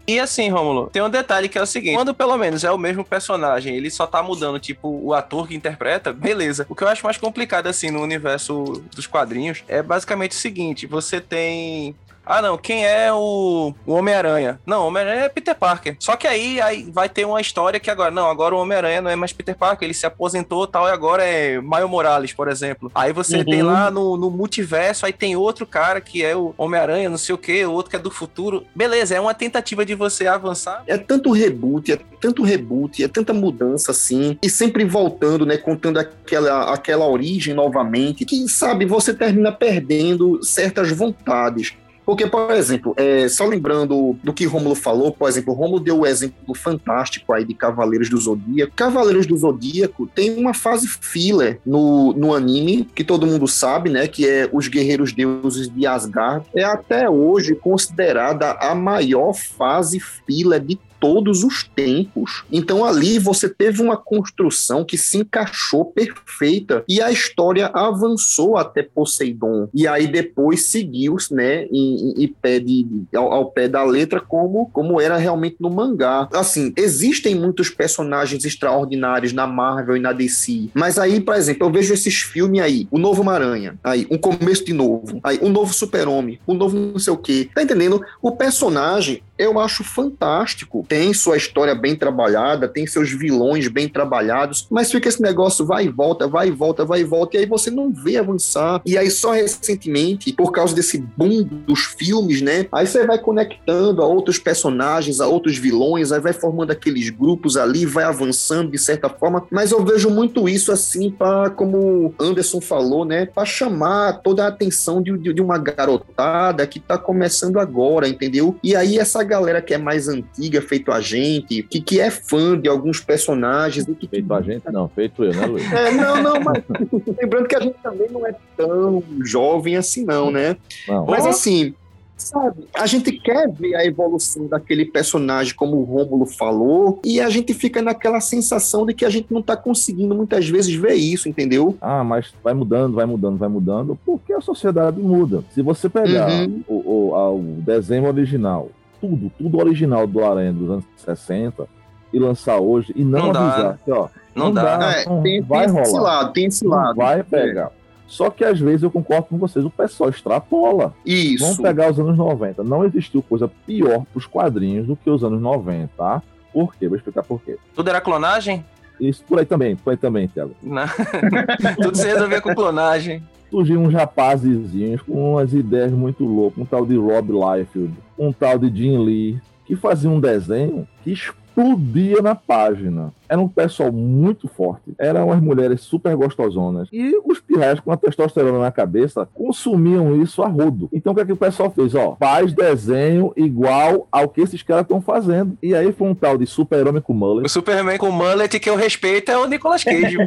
E assim, Rômulo, tem um detalhe que é o seguinte: quando pelo menos é o mesmo personagem, ele só tá mudando, tipo, o ator que interpreta, beleza. O que eu acho mais complicado, assim, no universo dos quadrinhos é basicamente o seguinte: você tem ah, não, quem é o, o Homem-Aranha? Não, o Homem-Aranha é Peter Parker. Só que aí, aí vai ter uma história que agora, não, agora o Homem-Aranha não é mais Peter Parker, ele se aposentou tal, e agora é Maio Morales, por exemplo. Aí você uhum. tem lá no, no multiverso, aí tem outro cara que é o Homem-Aranha, não sei o que, outro que é do futuro. Beleza, é uma tentativa de você avançar. É tanto reboot, é tanto reboot, é tanta mudança assim, e sempre voltando, né, contando aquela, aquela origem novamente, que, sabe, você termina perdendo certas vontades. Porque, por exemplo, é, só lembrando do que Rômulo falou, por exemplo, Rômulo deu o exemplo fantástico aí de Cavaleiros do Zodíaco. Cavaleiros do Zodíaco tem uma fase filler no, no anime, que todo mundo sabe, né? Que é os Guerreiros Deuses de Asgard. É até hoje considerada a maior fase filler de todos os tempos. Então ali você teve uma construção que se encaixou perfeita e a história avançou até Poseidon. E aí depois seguiu, né, em, em, pé de, ao, ao, pé da letra como, como era realmente no mangá. Assim, existem muitos personagens extraordinários na Marvel e na DC, mas aí, por exemplo, eu vejo esses filmes aí, o novo Maranha, aí um começo de novo, aí o novo Super-Homem, o novo não sei o quê. Tá entendendo? O personagem eu acho fantástico. Tem sua história bem trabalhada, tem seus vilões bem trabalhados, mas fica esse negócio vai e volta, vai e volta, vai e volta, e aí você não vê avançar. E aí só recentemente, por causa desse boom dos filmes, né? Aí você vai conectando a outros personagens, a outros vilões, aí vai formando aqueles grupos ali, vai avançando de certa forma, mas eu vejo muito isso assim para como Anderson falou, né, para chamar toda a atenção de, de, de uma garotada que tá começando agora, entendeu? E aí essa galera que é mais antiga, feito a gente, que, que é fã de alguns personagens. Que... Feito a gente, não, feito eu, né, Luiz? É, não, não, mas lembrando que a gente também não é tão jovem assim, não, né? Não. Mas assim, sabe? A gente quer ver a evolução daquele personagem, como o Rômulo falou, e a gente fica naquela sensação de que a gente não tá conseguindo muitas vezes ver isso, entendeu? Ah, mas vai mudando, vai mudando, vai mudando, porque a sociedade muda. Se você pegar uhum. o, o, o desenho original tudo, tudo original do Aranha dos anos 60 e lançar hoje e não, não avisar que, ó, não, não dá, dá é, não tem, vai tem esse lado, tem esse lado. Vai pegar. Só que às vezes eu concordo com vocês, o pessoal extrapola. Isso. Vamos pegar os anos 90. Não existiu coisa pior para os quadrinhos do que os anos 90, tá? Por quê? Vou explicar por quê. Tudo era clonagem? Isso, por aí também, por aí também, Thiago. Tudo se resolvia com clonagem surgiram uns rapazezinhos com umas ideias muito loucas, um tal de Rob Liefeld, um tal de Jim Lee, que faziam um desenho que explodia na página. Era um pessoal muito forte. Eram umas mulheres super gostosonas. E os pirraias com a testosterona na cabeça consumiam isso a rodo. Então o que, é que o pessoal fez? Ó, faz desenho igual ao que esses caras estão fazendo. E aí foi um tal de super-homem com mullet. O Superman com mullet que eu respeito é o Nicolas Cage.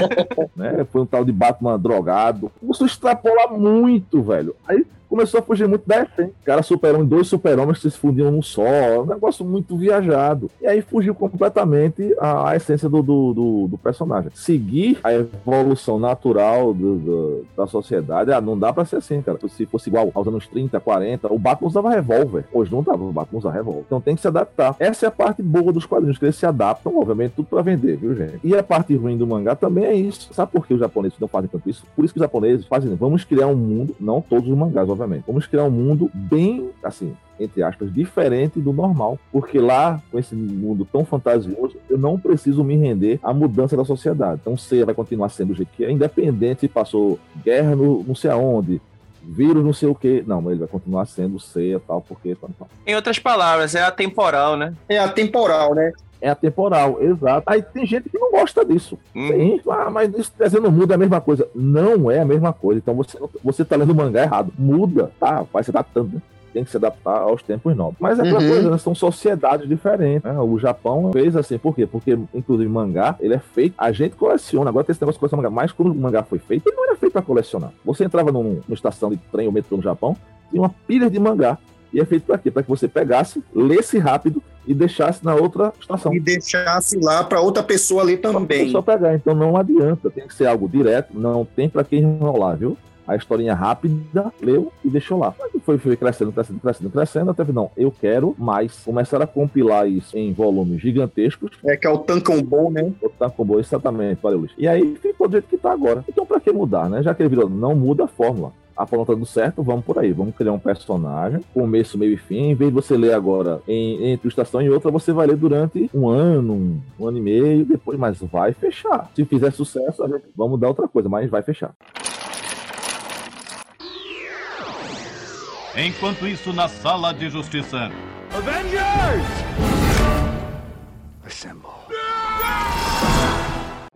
né? Foi um tal de Batman drogado. Isso extrapola muito, velho. Aí começou a fugir muito da essência. Cara, super dois super-homens se fundiam num só, um negócio muito viajado. E aí fugiu completamente a, a essência do, do, do, do, personagem. Seguir a evolução natural do, da sociedade, ah, não dá pra ser assim, cara. Se fosse igual aos anos 30, 40, o Batman usava revólver. Hoje não dava, o Batman usa revólver. Então tem que se adaptar. Essa é a parte boa dos quadrinhos, que eles se adaptam, obviamente, tudo pra vender, viu, gente? E a parte ruim do mangá também é isso. Sabe por que os japoneses não fazem tanto isso? Por isso que os japoneses fazem, vamos criar um mundo, não todos os mangás, obviamente. Vamos criar um mundo bem, assim, entre aspas, diferente do normal. Porque lá, com esse mundo tão fantasioso, eu não preciso me render à mudança da sociedade. Então, C vai continuar sendo o jeito que é, independente se passou guerra no não sei aonde, vírus não sei o que. Não, mas ele vai continuar sendo C e tal, porque. Tal, tal. Em outras palavras, é atemporal, né? É atemporal, né? É atemporal, exato. Aí tem gente que não gosta disso. Hum. Sim, ah, mas isso desenho não muda é a mesma coisa. Não é a mesma coisa. Então você, você tá lendo o mangá errado. Muda, tá? Vai se adaptando. Tem que se adaptar aos tempos novos. Mas é aquela Uhum. coisa, né? são sociedades diferentes. né? O Japão fez assim, por quê? Porque, inclusive, mangá, ele é feito. A gente coleciona. Agora tem esse negócio de colecionar mangá. Mas quando o mangá foi feito, ele não era feito pra colecionar. Você entrava num- numa estação de trem ou metrô no Japão, tinha uma pilha de mangá. E é feito pra quê? Pra que você pegasse, lesse rápido e deixasse na outra estação. E deixasse lá pra outra pessoa ler Só também. pessoa pegar, então não adianta, tem que ser algo direto, não tem pra quem enrolar, viu? A historinha rápida, leu e deixou lá. Foi, foi crescendo, crescendo, crescendo, crescendo, até que não, eu quero mais. Começaram a compilar isso em volumes gigantescos, É que é o Tankobon, né? botar com boa, exatamente, valeu, Luiz. E aí ficou do jeito que tá agora. Então pra que mudar, né? Já que ele virou, não muda a fórmula. A fórmula tá dando certo, vamos por aí. Vamos criar um personagem, começo, meio e fim. Em vez de você ler agora em, entre uma estação e outra, você vai ler durante um ano, um, um ano e meio, depois, mas vai fechar. Se fizer sucesso, a gente vamos dar outra coisa, mas vai fechar. Enquanto isso, na sala de justiça.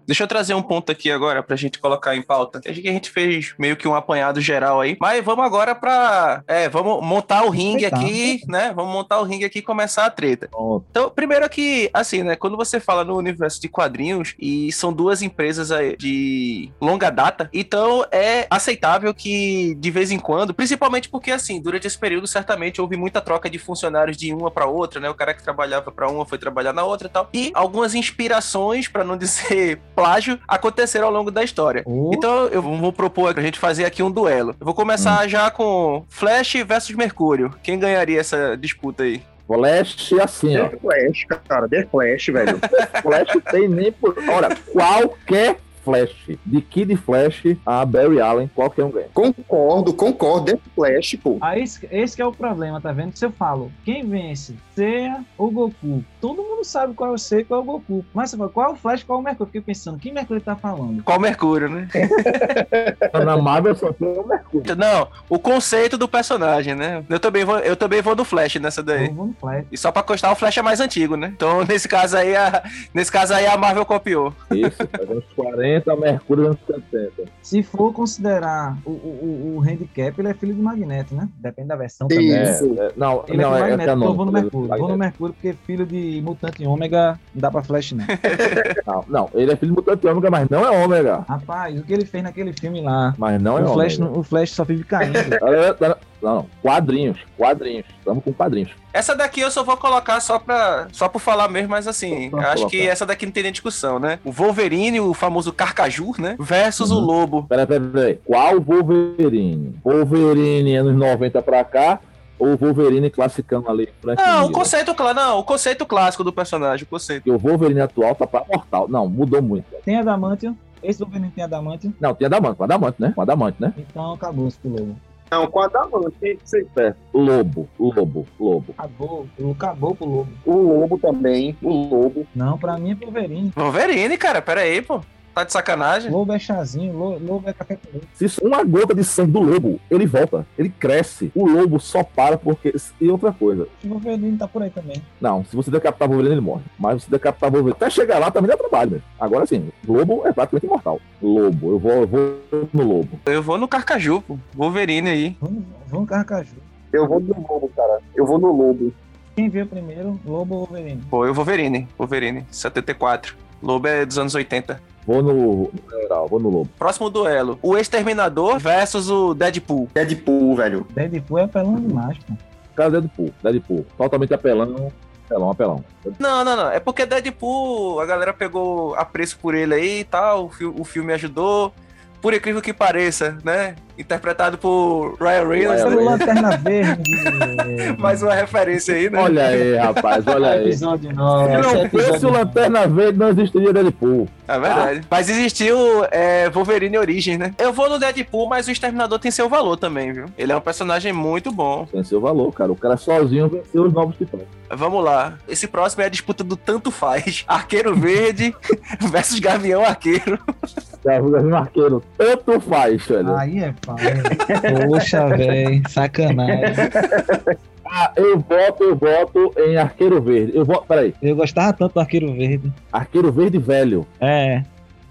Deixa eu trazer um ponto aqui agora pra gente colocar em pauta. Acho que a gente fez meio que um apanhado geral aí. Mas vamos agora pra. É, vamos montar o ringue aqui, né? Vamos montar o ringue aqui e começar a treta. Então, primeiro aqui, assim, né? Quando você fala no universo de quadrinhos e são duas empresas aí de longa data, então é aceitável que de vez em quando, principalmente porque assim, durante esse período certamente houve muita troca de funcionários de uma para outra, né? O cara que trabalhava para uma foi trabalhar na outra e tal. E algumas inspirações, para não dizer plágio, aconteceram ao longo da história. Oh, Então eu vou propor pra gente fazer aqui um duelo. Eu vou começar já com Flash versus Mercúrio. Quem ganharia essa disputa aí? Flash assim, ó. The Flash, cara. The Flash, velho. Flash tem nem por. Olha, qualquer Flash, de Kid Flash a Barry Allen, qualquer um ganha. concordo, concordo. The Flash, pô. Aí esse, esse que é o problema, tá vendo? Se eu falo, quem vence? Seiya ou Goku? Todo mundo sabe qual é o Seiya e qual é o Goku. Mas você fala, qual é o Flash qual é o Mercúrio? Eu fiquei pensando, quem Mercúrio tá falando? Qual Mercúrio, né? Na Marvel só tem o Mercúrio. Não, o conceito do personagem, né? Eu também vou, eu também vou do Flash nessa daí. Eu vou no Flash. E só pra constar, o Flash é mais antigo, né? Então, nesse caso aí, a, nesse caso aí a Marvel copiou. Isso, faz anos 40, Mercúrio anos 70. Se for considerar o, o, o, o handicap, ele é filho de Magneto, né? Depende da versão também. É, Isso. é, não, Ele não, é, é, filho é de Magneto, então vou no é Mercúrio. Vou no. Mercúrio porque filho de mutante ômega não dá pra Flash, não. Não, não, ele é filho do mutante ômega, mas não é ômega. Rapaz, o que ele fez naquele filme lá, Mas não é o, Flash, ômega. não- o Flash só vive caindo. Não, não, quadrinhos, quadrinhos. Estamos com quadrinhos. Essa daqui eu só vou colocar só pra só por falar mesmo, mas assim, acho colocar. que essa daqui não tem nem discussão, né? O Wolverine, o famoso Carcaju, né? Versus Uhum. o Lobo. Peraí, peraí, peraí. Qual Wolverine? Wolverine anos 90 pra cá ou Wolverine classicão ali? Frank Não, o Miller? conceito, clá- não, o conceito clássico do personagem, o conceito. Porque o Wolverine atual tá pra mortal. Não, mudou muito. Tem Adamantium. Esse Wolverine tem Adamantium. Não, tem Adamante, com Adamante, né? Com Adamante, né? Então acabou-se pro Lobo. Não, com a Adamante. tem que ser- Certo. Lobo, Lobo, Lobo. Acabou. Acabou pro Lobo. O Lobo também. O Lobo. Não, pra mim é pro Wolverine. Wolverine, cara, pera aí, pô. Tá de sacanagem? Lobo é chazinho, lo- Lobo é café com leite. Se isso- uma gota de sangue do lobo, ele volta, ele cresce. O lobo só para porque. E outra coisa. O Wolverine tá por aí também. Não, se você decapitar o Wolverine, ele morre. Mas se você decapitar o Wolverine, até chegar lá também dá trabalho, velho. Agora sim, lobo é praticamente imortal. Lobo, eu vou, eu vou no lobo. Eu vou no Carcaju, pô. Wolverine aí. Vamos, vamos Carcaju. Eu vou no Lobo, cara. Eu vou no Lobo. Quem veio primeiro, Lobo ou Wolverine? Pô, eu Wolverine. Wolverine, 74. Lobo é dos anos 80. Vou no, geral, vou no lobo. Próximo duelo. O Exterminador versus o Deadpool. Deadpool, velho. Deadpool é apelão demais, pô. Cara, Deadpool, Deadpool. Totalmente apelão, apelão, apelão. Não, não, não. É porque Deadpool, a galera pegou apreço por ele aí e tal. O, fi- o filme ajudou. Por incrível que pareça, né? Interpretado por Ryan Reynolds. Né? Lanterna Verde. Mais uma referência aí, né? Olha aí, rapaz, olha aí. Se Episódio 9. não fosse o Lanterna Verde, não existiria Deadpool. É verdade. Mas existiu é, Wolverine Origins, né? Eu vou no Deadpool, mas o Exterminador tem seu valor também, viu? Ele é um personagem muito bom. Tem seu valor, cara. O cara sozinho venceu os novos titãs. Vamos lá. Esse próximo é a disputa do tanto faz. Arqueiro Verde versus Gavião Arqueiro. No arqueiro. Tanto faz, velho. Aí é. Poxa, velho. Sacanagem. Ah, eu voto, eu voto em Arqueiro Verde. Eu voto, peraí. Eu gostava tanto do Arqueiro Verde. Arqueiro Verde velho. É.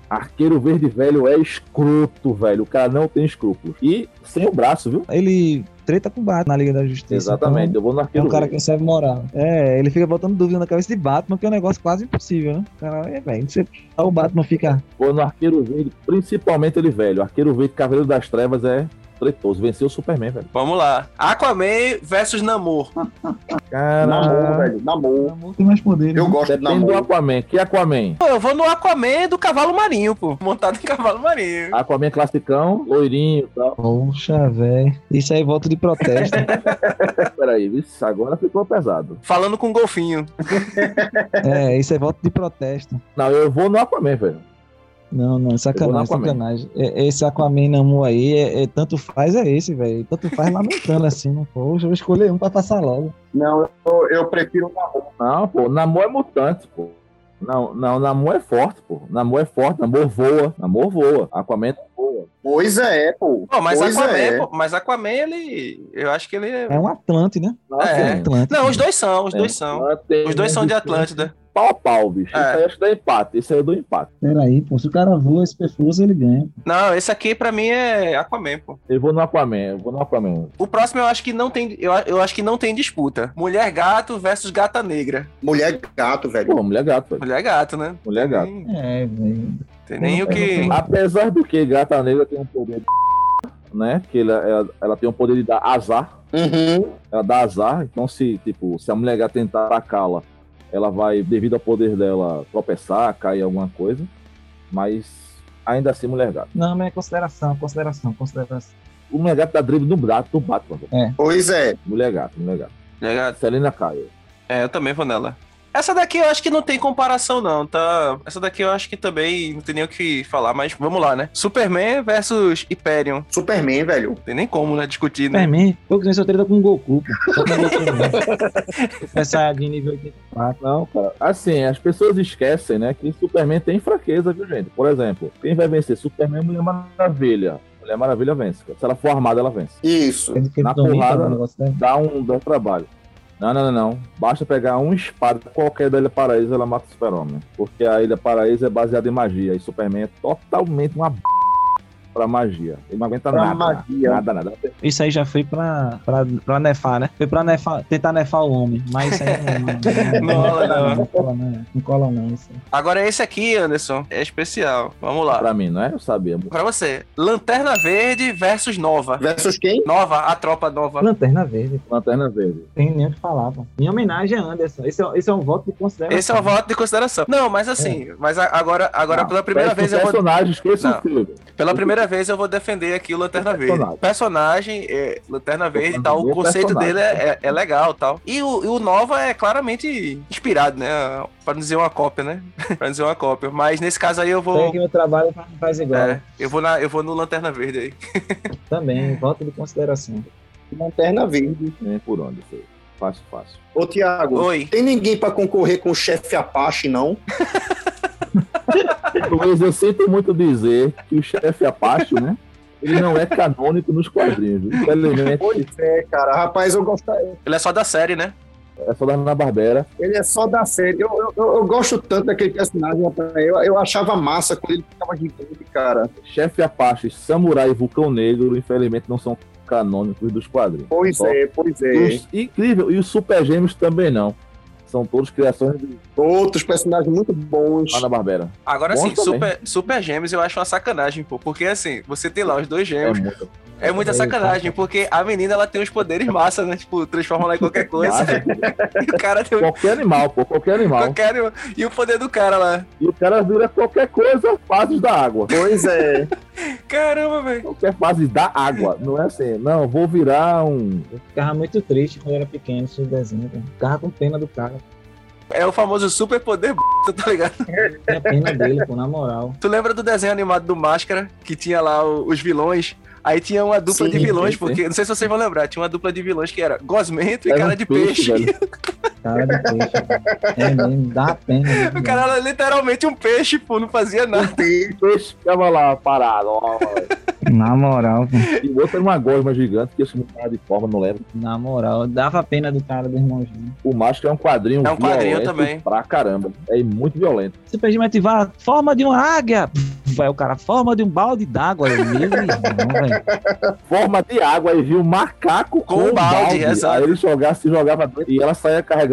Arqueiro Verde velho é escroto, velho. O cara não tem escrúpulos. E sem o braço, viu? Ele treta com o Batman na Liga da Justiça. Exatamente. Eu vou no Então, é um cara que recebe moral. É, ele fica botando dúvida na cabeça de Batman, que é um negócio quase impossível, né? Cara, é, velho. Você... O Batman fica. Vou no Arqueiro Verde, principalmente ele velho. Arqueiro Verde Cavaleiro das Trevas é tretoso. Venceu o Superman, velho. Vamos lá. Aquaman versus Namor. Cara, Namor, velho. Namor. Namor tem mais poder. Eu né? gosto de depende do namoro. Aquaman. Que Aquaman? Pô, eu vou no Aquaman do cavalo marinho, pô. Montado em cavalo marinho. Aquaman classicão, loirinho e tal. Poxa, velho. Isso aí voto de protesto. Peraí, isso agora ficou pesado. Falando com golfinho. é, isso é voto de protesto. Não, eu vou no Aquaman, velho. Não, não, Eu sacanagem, Aquaman. sacanagem. É- Esse Aquaman Namu aí, é, é- tanto faz é esse, velho. Tanto faz lamentando assim, não Poxa, eu vou escolher um pra passar logo. Não, eu, eu prefiro o Namor. Não, pô, Namor é mutante, pô. Não, não, Namor é forte, pô. Namor é forte, Namor voa. Namor voa. Aquaman voa. Pois é, pô. Pô, mas pois Aquaman, é. pô, mas Aquaman, ele. Eu acho que ele é. É um Atlante, né? Nossa, É. é. Atlante. Não, os dois são, os dois são. Os dois são de um Atlântida. Pau a pau, bicho. É. Isso aí acho que dá empate. Esse aí eu dou empate. Peraí, pô, se o cara voa esse pescoço, ele ganha. Não, esse aqui pra mim é Aquaman, pô. Eu vou no Aquaman, eu vou no Aquaman. O próximo eu acho que não tem. Eu, eu acho que não tem disputa. Mulher gato versus gata negra. Mulher gato, velho. Pô, mulher gato, velho. Mulher gato, né? Mulher gato. Tem, É, velho. tem nem o que. Apesar do que Gata Negra tem um poder de né? Que ela, ela, ela tem o poder de dar azar. Uhum. Ela dá azar. Então, se, tipo, se a mulher gata tentar atacá-la, ela vai, devido ao poder dela, tropeçar, cair alguma coisa. Mas ainda assim, mulher gata. Não, mas é consideração, consideração, consideração. O mulher gata dá drible no braço do Batman. velho. Pois é. Mulher gata, mulher gata. Mulher gato. Selena Caio. É, eu também vou nela. Essa daqui eu acho que não tem comparação, não, tá? Essa daqui eu acho que também não tem nem o que falar, mas vamos lá, né? Superman versus Hyperion. Superman, velho. Não tem nem como, né? Discutir, né? Superman, pô, que nem seu treta com o Goku. Só com o Goku mesmo. Essa de nível 84. Não, cara. Assim, as pessoas esquecem, né, que Superman tem fraqueza, viu, gente? Por exemplo, quem vai vencer? Superman e Mulher Maravilha. Mulher Maravilha vence. cara. Se ela for armada, ela vence. Isso. Na porrada, negócio dele. Dá um, dá um trabalho. Não, não, não, não. Basta pegar uma espada qualquer da Ilha Paraíso ela mata o super-homem. Porque a Ilha Paraíso é baseada em magia. E Superman é totalmente uma b... pra magia. Ele não aguenta Pra nada. magia. Nada, nada. Isso aí já foi pra, pra, pra nefar, né? Foi pra nefar, tentar nefar o homem. Mas isso aí não, Não rola, não. Não cola não. Não cola não. Isso aí. Agora esse aqui, Anderson, é especial. Vamos lá. Pra mim, não é? Eu sabia. Pra você, Lanterna Verde versus Nova. Versus quem? Nova, a tropa nova. Lanterna verde. Lanterna Verde. Não tem nem o que falar, pô. Em homenagem a Anderson. Esse é, esse é um voto de consideração. Esse é o voto de consideração. Não, mas assim, mas a- agora, agora Não, pela primeira vez eu vou. personagem, esqueça Não. o filme. Pela primeira vez eu vou defender aqui o Lanterna Verde. Personagem. Personagem, é, Lanterna Verde e tal, o é conceito personagem. dele é, é, é legal tal. E o, e o Nova é claramente inspirado, né? Pra não dizer uma cópia, né? pra não dizer uma cópia. Mas nesse caso aí eu Tem vou. aqui meu trabalho faz- igual. É, eu vou, na, eu vou no Lanterna Verde aí. Também, voto de consideração. Lanterna Verde. Nem por onde, aí. Fácil, fácil. Ô, Tiago. Oi. Tem ninguém pra concorrer com o chefe Apache, não? Luiz, eu sinto muito dizer que o chefe Apache, né? Ele não é canônico nos quadrinhos. Infelizmente, Pois é, cara. Rapaz, eu gosto. Ele é só da série, né? é só da Ana Barbera. Ele é só da série. Eu, eu, eu- gosto tanto daquele personagem, rapaz. Eu, eu achava massa quando ele ficava gigante, cara. Chefe Apache, Samurai e Vulcão Negro, infelizmente, não são canônicos dos quadrinhos. Pois Só- é, pois é. os- incrível, e os Super Gêmeos também não. São todos criações de Outros personagens muito bons. Ana Barbera. Agora sim, também. super, super Gêmeos eu acho uma sacanagem, pô. Porque assim, você tem lá os dois É gêmeos. muito. É, muita É, sacanagem, porque a menina ela tem os poderes massa, né? Tipo, transforma ela em qualquer coisa. E o cara tem Qualquer animal, pô, qualquer animal. qualquer. E o poder do cara lá. E o cara vira qualquer coisa, fases da água. Pois é. Caramba, velho. Qualquer fase da água. Não é assim, não, vou virar um. Eu ficava muito triste quando eu era pequeno, esse desenho. cara. Ficava com pena do cara. É o famoso super poder, b... tá ligado? Tinha pena dele, pô, na moral. Tu lembra do desenho animado do Máscara, que tinha lá os vilões? Aí tinha uma dupla Sim, de vilões, sim, porque não sei se vocês vão lembrar, tinha uma dupla de vilões que era gosmento e Era cara um de peixe, peixe. Cara de peixe. É mesmo, dá pena. né? O cara era literalmente um peixe, pô, não fazia nada. O peixe ficava lá parado. ó. Na moral, E o outro era uma gosma gigante que esse cara de forma, não lembro. na moral, dava pena do cara do irmãozinho. O Macho é um quadrinho É um quadrinho também. pra caramba. É muito violento. Você pede ativar forma de uma águia. Vai o cara, forma de um balde d'água. Meu irmão. Forma de água, aí viu um macaco Com com, um balde, balde. Aí ele jogava, se jogava dentro e ela saía carregando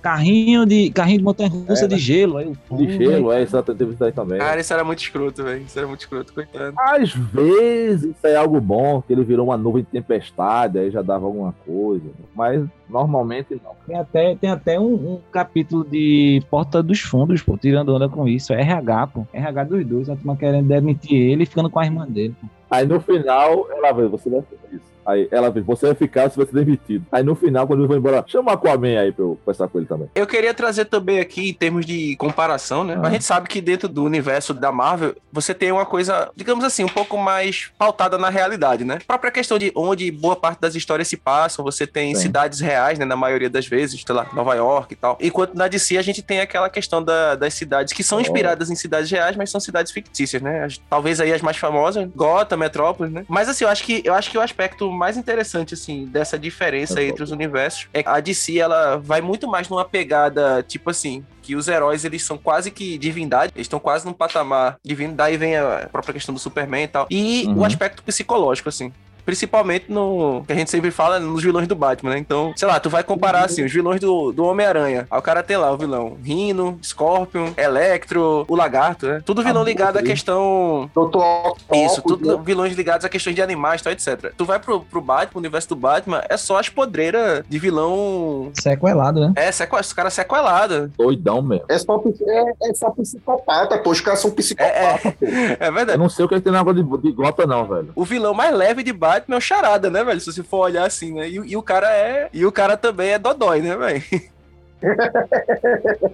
Carrinho de, carrinho de montanha-russa É, de gelo. Aí, eu, de gelo. É, exato, teve isso aí também. Cara, isso era muito escroto, velho. Isso era muito escroto, coitado. Às vezes isso é algo bom, que ele virou uma nuvem de tempestade, aí já dava alguma coisa. Mas normalmente não. Tem até, tem até um, um capítulo de Porta dos Fundos, pô, tirando onda com isso. É RH, pô. RH dos dois. A turma querendo demitir ele e ficando com a irmã dele. Pô. Aí no final, ela vê, você vai fazer isso. Aí ela vê, você vai ficar, você vai ser demitido. Aí no final, quando ele vai embora, chama o Aquaman aí pra eu conversar com ele também. Eu queria trazer também aqui, em termos de comparação, né? Ah. A gente sabe que dentro do universo da Marvel, você tem uma coisa, digamos assim, um pouco mais pautada na realidade, né? A própria questão de onde boa parte das histórias se passam, você tem Sim. cidades reais, né? Na maioria das vezes, sei lá, Nova York e tal. Enquanto na DC a gente tem aquela questão da- das cidades que são Oh. inspiradas em cidades reais, mas são cidades fictícias, né? As- talvez aí as mais famosas, Gotham, Metrópolis, né? Mas assim, eu acho que eu acho que o aspecto mais interessante assim dessa diferença aí entre os universos é que a DC ela vai muito mais numa pegada tipo assim que os heróis eles são quase que divindade, eles estão quase num patamar divino, daí vem a própria questão do Superman e tal. E Uhum. o aspecto psicológico assim, principalmente no que a gente sempre fala nos vilões do Batman, né? Então, sei lá, tu vai comparar assim os vilões do, do Homem-Aranha. Aí o cara tem lá o vilão Rhino, Scorpion, Electro, o Lagarto, né? Tudo vilão Ah, ligado à questão Doutor Octopus, isso, tudo né? vilões ligados a questões de animais, tal, etc. Tu vai pro, pro Batman, pro universo do Batman, é só as podreiras de vilão. Sequelado, né? É, sequ... os caras sequelados. Doidão mesmo. É só, é, é só psicopata, pô. Os caras são psicopatas, pô. É Eu verdade. não sei o que, é que tem na água de, de gota, não, velho. O vilão mais leve de Batman é o Charada, né, velho? Se você for olhar assim, né? E, e o cara é. E o cara também é Dodói, né, velho?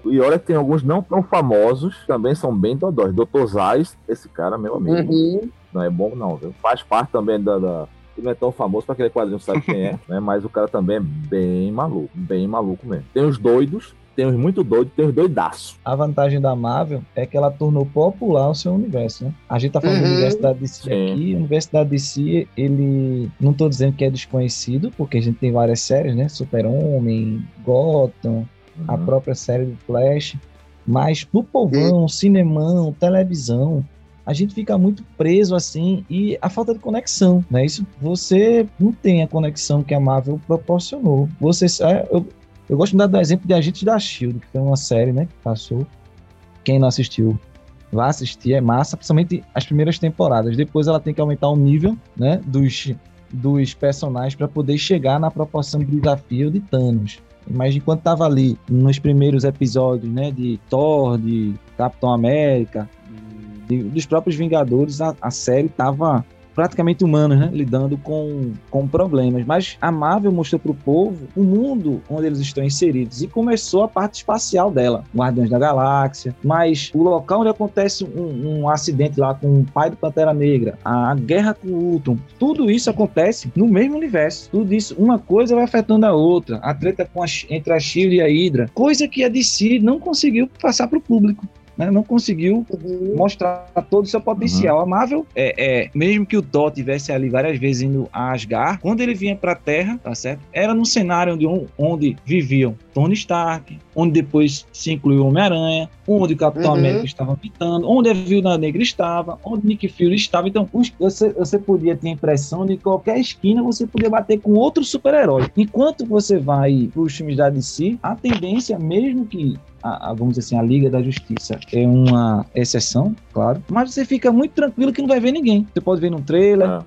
E olha que tem alguns não tão famosos, também são bem dodóis. Dr. Zais, esse cara, meu amigo. Uhum. Não é bom, não, viu? Faz parte também da. da... Ele não é tão famoso pra aquele quadrinho sabe quem é, né? Mas o cara também é bem maluco, bem maluco mesmo. Tem os doidos, tem os muito doidos, tem os doidaços. A vantagem da Marvel é que ela tornou popular o seu universo, né? A gente tá falando do Uhum. da DC Sim. aqui. O universo da DC, ele. Não tô dizendo que é desconhecido, porque a gente tem várias séries, né? Super-Homem, Gotham, a Uhum. própria série do Flash. Mas pro povão, cinemão, televisão, a gente fica muito preso assim e a falta de conexão, né? Isso você não tem a conexão que a Marvel proporcionou. Você é, eu, eu gosto de dar do exemplo de Agentes da Shield, que foi uma série, né, que passou. Quem não assistiu, vá assistir, é massa, principalmente as primeiras temporadas. Depois ela tem que aumentar o nível, né, dos dos personagens para poder chegar na proporção de desafio de Thanos. Mas enquanto tava ali nos primeiros episódios, né, de Thor, de Capitão América, de- dos próprios Vingadores, a, a série tava praticamente humanos, né, lidando com, com problemas. Mas a Marvel mostrou pro povo o mundo onde eles estão inseridos e começou a parte espacial dela, Guardiões da Galáxia, mas o local onde acontece um, um acidente lá com o pai do Pantera Negra, a guerra com o Ultron, tudo isso acontece no mesmo universo. Tudo isso, uma coisa vai afetando a outra. A treta a, entre a Shield e a Hydra, coisa que a DC não conseguiu passar pro público. Né? Não conseguiu mostrar todo o seu potencial. A Marvel, é, é, mesmo que o Thor tivesse ali várias vezes indo a Asgard, quando ele vinha pra Terra, tá certo? Era num cenário onde, onde viviam Tony Stark, onde depois se incluiu o Homem-Aranha, onde o Capitão Uhum. América estava pitando, onde a Viúva Negra estava, onde Nick Fury estava. Então, você, você podia ter a impressão de que qualquer esquina você podia bater com outro super-herói. Enquanto você vai para os filmes da DC, a tendência, mesmo que a, a- vamos dizer assim, a Liga da Justiça é uma exceção, claro, mas você fica muito tranquilo que não vai ver ninguém. Você pode ver num trailer, É.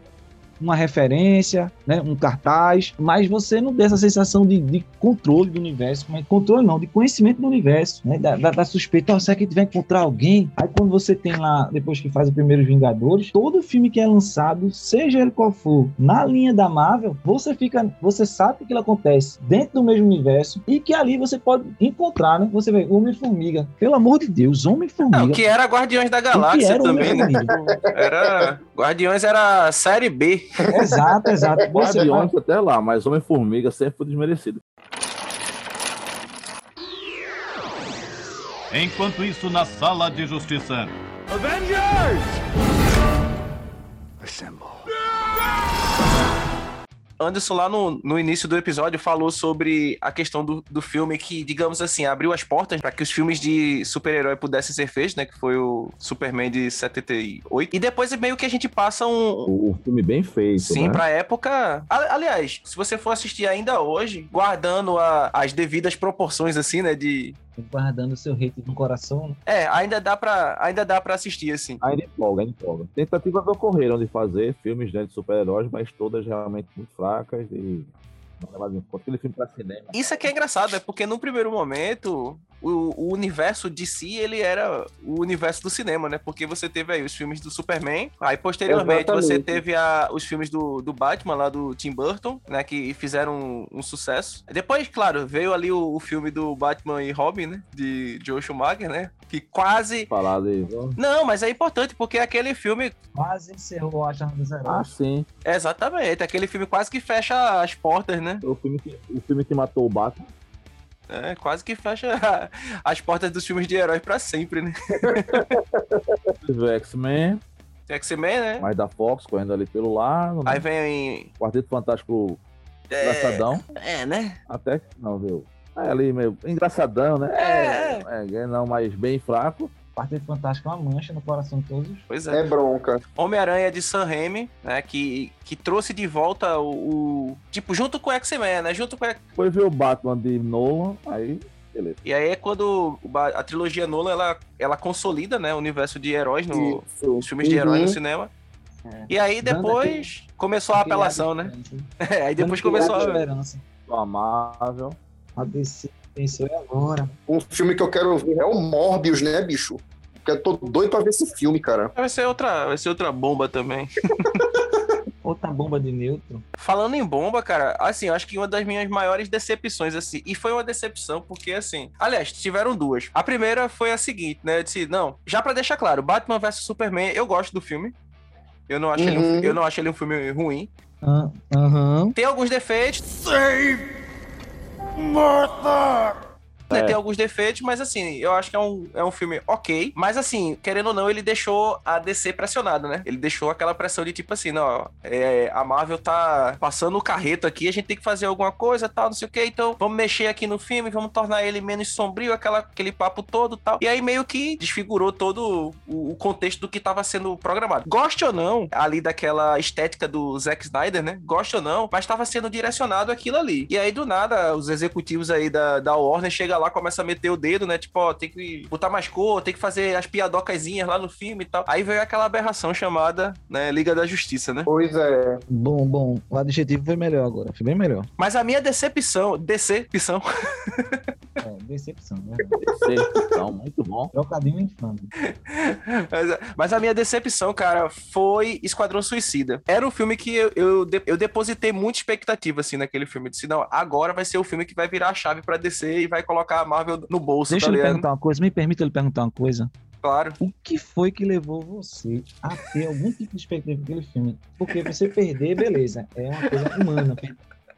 uma referência, né, um cartaz, mas você não tem essa sensação de, de controle do universo, mas controle não, de conhecimento do universo, né, da, da, da suspeita, oh, será que a gente vai encontrar alguém? Aí quando você tem lá, depois que faz o primeiro Vingadores, todo filme que é lançado, seja ele qual for, na linha da Marvel, você fica, você sabe que aquilo acontece dentro do mesmo universo e que ali você pode encontrar, né? Você vê Homem-Formiga, pelo amor de Deus, Homem-Formiga. Não, que era Guardiões da Galáxia também, né? Era Guardiões era série B. Exato, exato. Você Guardiões vai... até lá, mas Homem-Formiga sempre foi desmerecido. Enquanto isso, na sala de justiça. Avengers! Assemble. Anderson, lá no, no início do episódio, falou sobre a questão do, do filme que, digamos assim, abriu as portas para que os filmes de super-herói pudessem ser feitos, né? Que foi o Superman de 78. E depois meio que a gente passa um. O, filme bem feito. Sim, né? pra época. Aliás, se você for assistir ainda hoje, guardando a, as devidas proporções, assim, né? De, guardando seu hate no coração. Né? É, ainda dá para ainda dá para assistir assim. Ainda empolga, ainda empolga. Tentativas ocorreram de fazer filmes né, de super-heróis, mas todas realmente muito fracas e Aquele filme pra cinema. Isso aqui é engraçado, é porque no primeiro momento o, o, universo de si ele era o universo do cinema, né? Porque você teve aí os filmes do Superman, aí posteriormente Exatamente. você teve a, os filmes do, do Batman lá do Tim Burton, né? Que fizeram um, um sucesso. Depois, claro, veio ali o, o, filme do Batman e Robin, né? De Joe Schumacher, né? Que quase. Falado aí, Não, mas é importante porque aquele filme. Quase encerrou a Jornada dos Heróis. Ah, sim. Exatamente. Aquele filme quase que fecha as portas, né? O filme que, o filme que matou o Batman. É, quase que fecha as portas dos filmes de heróis pra sempre, né? o X-Men. X-Men, né? Mais da Fox, correndo ali pelo lado. Né? Aí vem. Quarteto Fantástico é... engraçadão. É, né? Até que não, viu? É ali meio engraçadão, né? É. é, é não, mas bem fraco. Quarteto Fantástico é uma mancha no coração de todos. Pois é. É bronca. Homem-Aranha de Sam Raimi, né? Que, que trouxe de volta o, o. tipo, junto com o X-Men, né? Junto com. Foi ver o Batman de Nolan, aí. Beleza. E aí é quando a trilogia Nolan ela, ela consolida, né? O universo de heróis no, os filmes de heróis no uhum. cinema. É. E aí depois começou a apelação, né? É, aí depois começou a. Esperança. Amável. A DC Pensou agora. Um filme que eu quero ver é o Morbius, né, bicho? Porque eu tô doido pra ver esse filme, cara. Vai ser outra, vai ser outra bomba também. outra bomba de neutro. Falando em bomba, cara, assim, eu acho que uma das minhas maiores decepções, assim, e foi uma decepção porque, assim, aliás, tiveram duas. A primeira foi a seguinte, né? Eu disse, não, já para deixar claro, Batman vs Superman, eu gosto do filme. Eu não acho, uhum. ele, um, eu não acho ele um filme ruim. Uhum. Tem alguns defeitos. Save Martha! Né, é. Tem alguns defeitos, mas assim, eu acho que é um, é um filme ok. Mas assim, querendo ou não, ele deixou a DC pressionada, né? Ele deixou aquela pressão de tipo assim, não, é, a Marvel tá passando o carreto aqui, a gente tem que fazer alguma coisa, tal, não sei o que, então vamos mexer aqui no filme, vamos tornar ele menos sombrio, aquela, aquele papo todo tal. E aí meio que desfigurou todo o, o contexto do que tava sendo programado. Goste ou não, ali daquela estética do Zack Snyder, né? Goste ou não, mas tava sendo direcionado aquilo ali. E aí do nada, os executivos aí da, da Warner chegam chega lá, começa a meter o dedo, né? Tipo, ó, tem que botar mais cor, tem que fazer as piadocazinhas lá no filme e tal. Aí veio aquela aberração chamada, né, Liga da Justiça, né? Pois é. Bom, bom. O adjetivo foi melhor agora. Foi bem melhor. Mas a minha decepção, decepção. é, decepção, né? Decepção, muito bom. Trocadinho infame. Mas, mas a minha decepção, cara, foi Esquadrão Suicida. Era um filme que eu, eu, eu depositei muita expectativa, assim, naquele filme. Eu disse, não, agora vai ser o filme que vai virar a chave pra descer e vai colocar colocar a Marvel no bolso. Deixa tá eu lhe perguntar uma coisa, me permita lhe perguntar uma coisa. Claro. O que foi que levou você a ter algum tipo de expectativa naquele filme? Porque você perder, beleza, é uma coisa humana.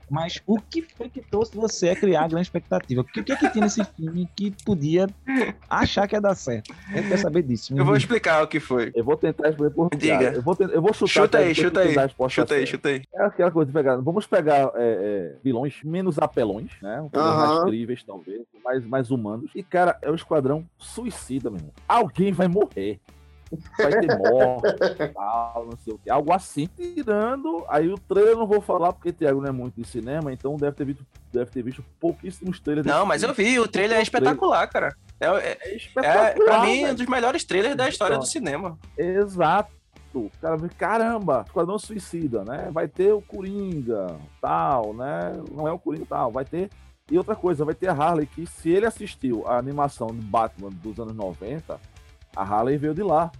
Mas o que foi que trouxe você a criar grande expectativa? O que, que é que tinha nesse filme que podia achar que ia dar certo? Eu quero saber disso. Eu vou explicar o que foi. Eu vou tentar explicar por Diga. Eu vou, tentar, eu vou chutar. Chuta aí, chuta aí. Chuta aí, chuta aí. É aquela coisa de pegar. Vamos pegar é, é, vilões menos apelões, né? Um pouco mais críveis, talvez, mais, mais humanos. E, cara, é o esquadrão suicida, meu irmão. Alguém vai morrer vai ter morte, tal, não sei o que, algo assim. Tirando, aí o trailer eu não vou falar porque Thiago não é muito de cinema, então deve ter visto, deve ter visto pouquíssimos trailers. Não, mas eu vi, o trailer é espetacular, cara. É, é, é, é pra mim, um dos melhores trailers da história do cinema. Exato. o cara caramba, Esquadrão Suicida, né? Vai ter o Coringa, tal, né? Não é o Coringa, tal, vai ter. E outra coisa, vai ter a Harley, que se ele assistiu a animação do Batman dos anos 90, a Harley veio de lá.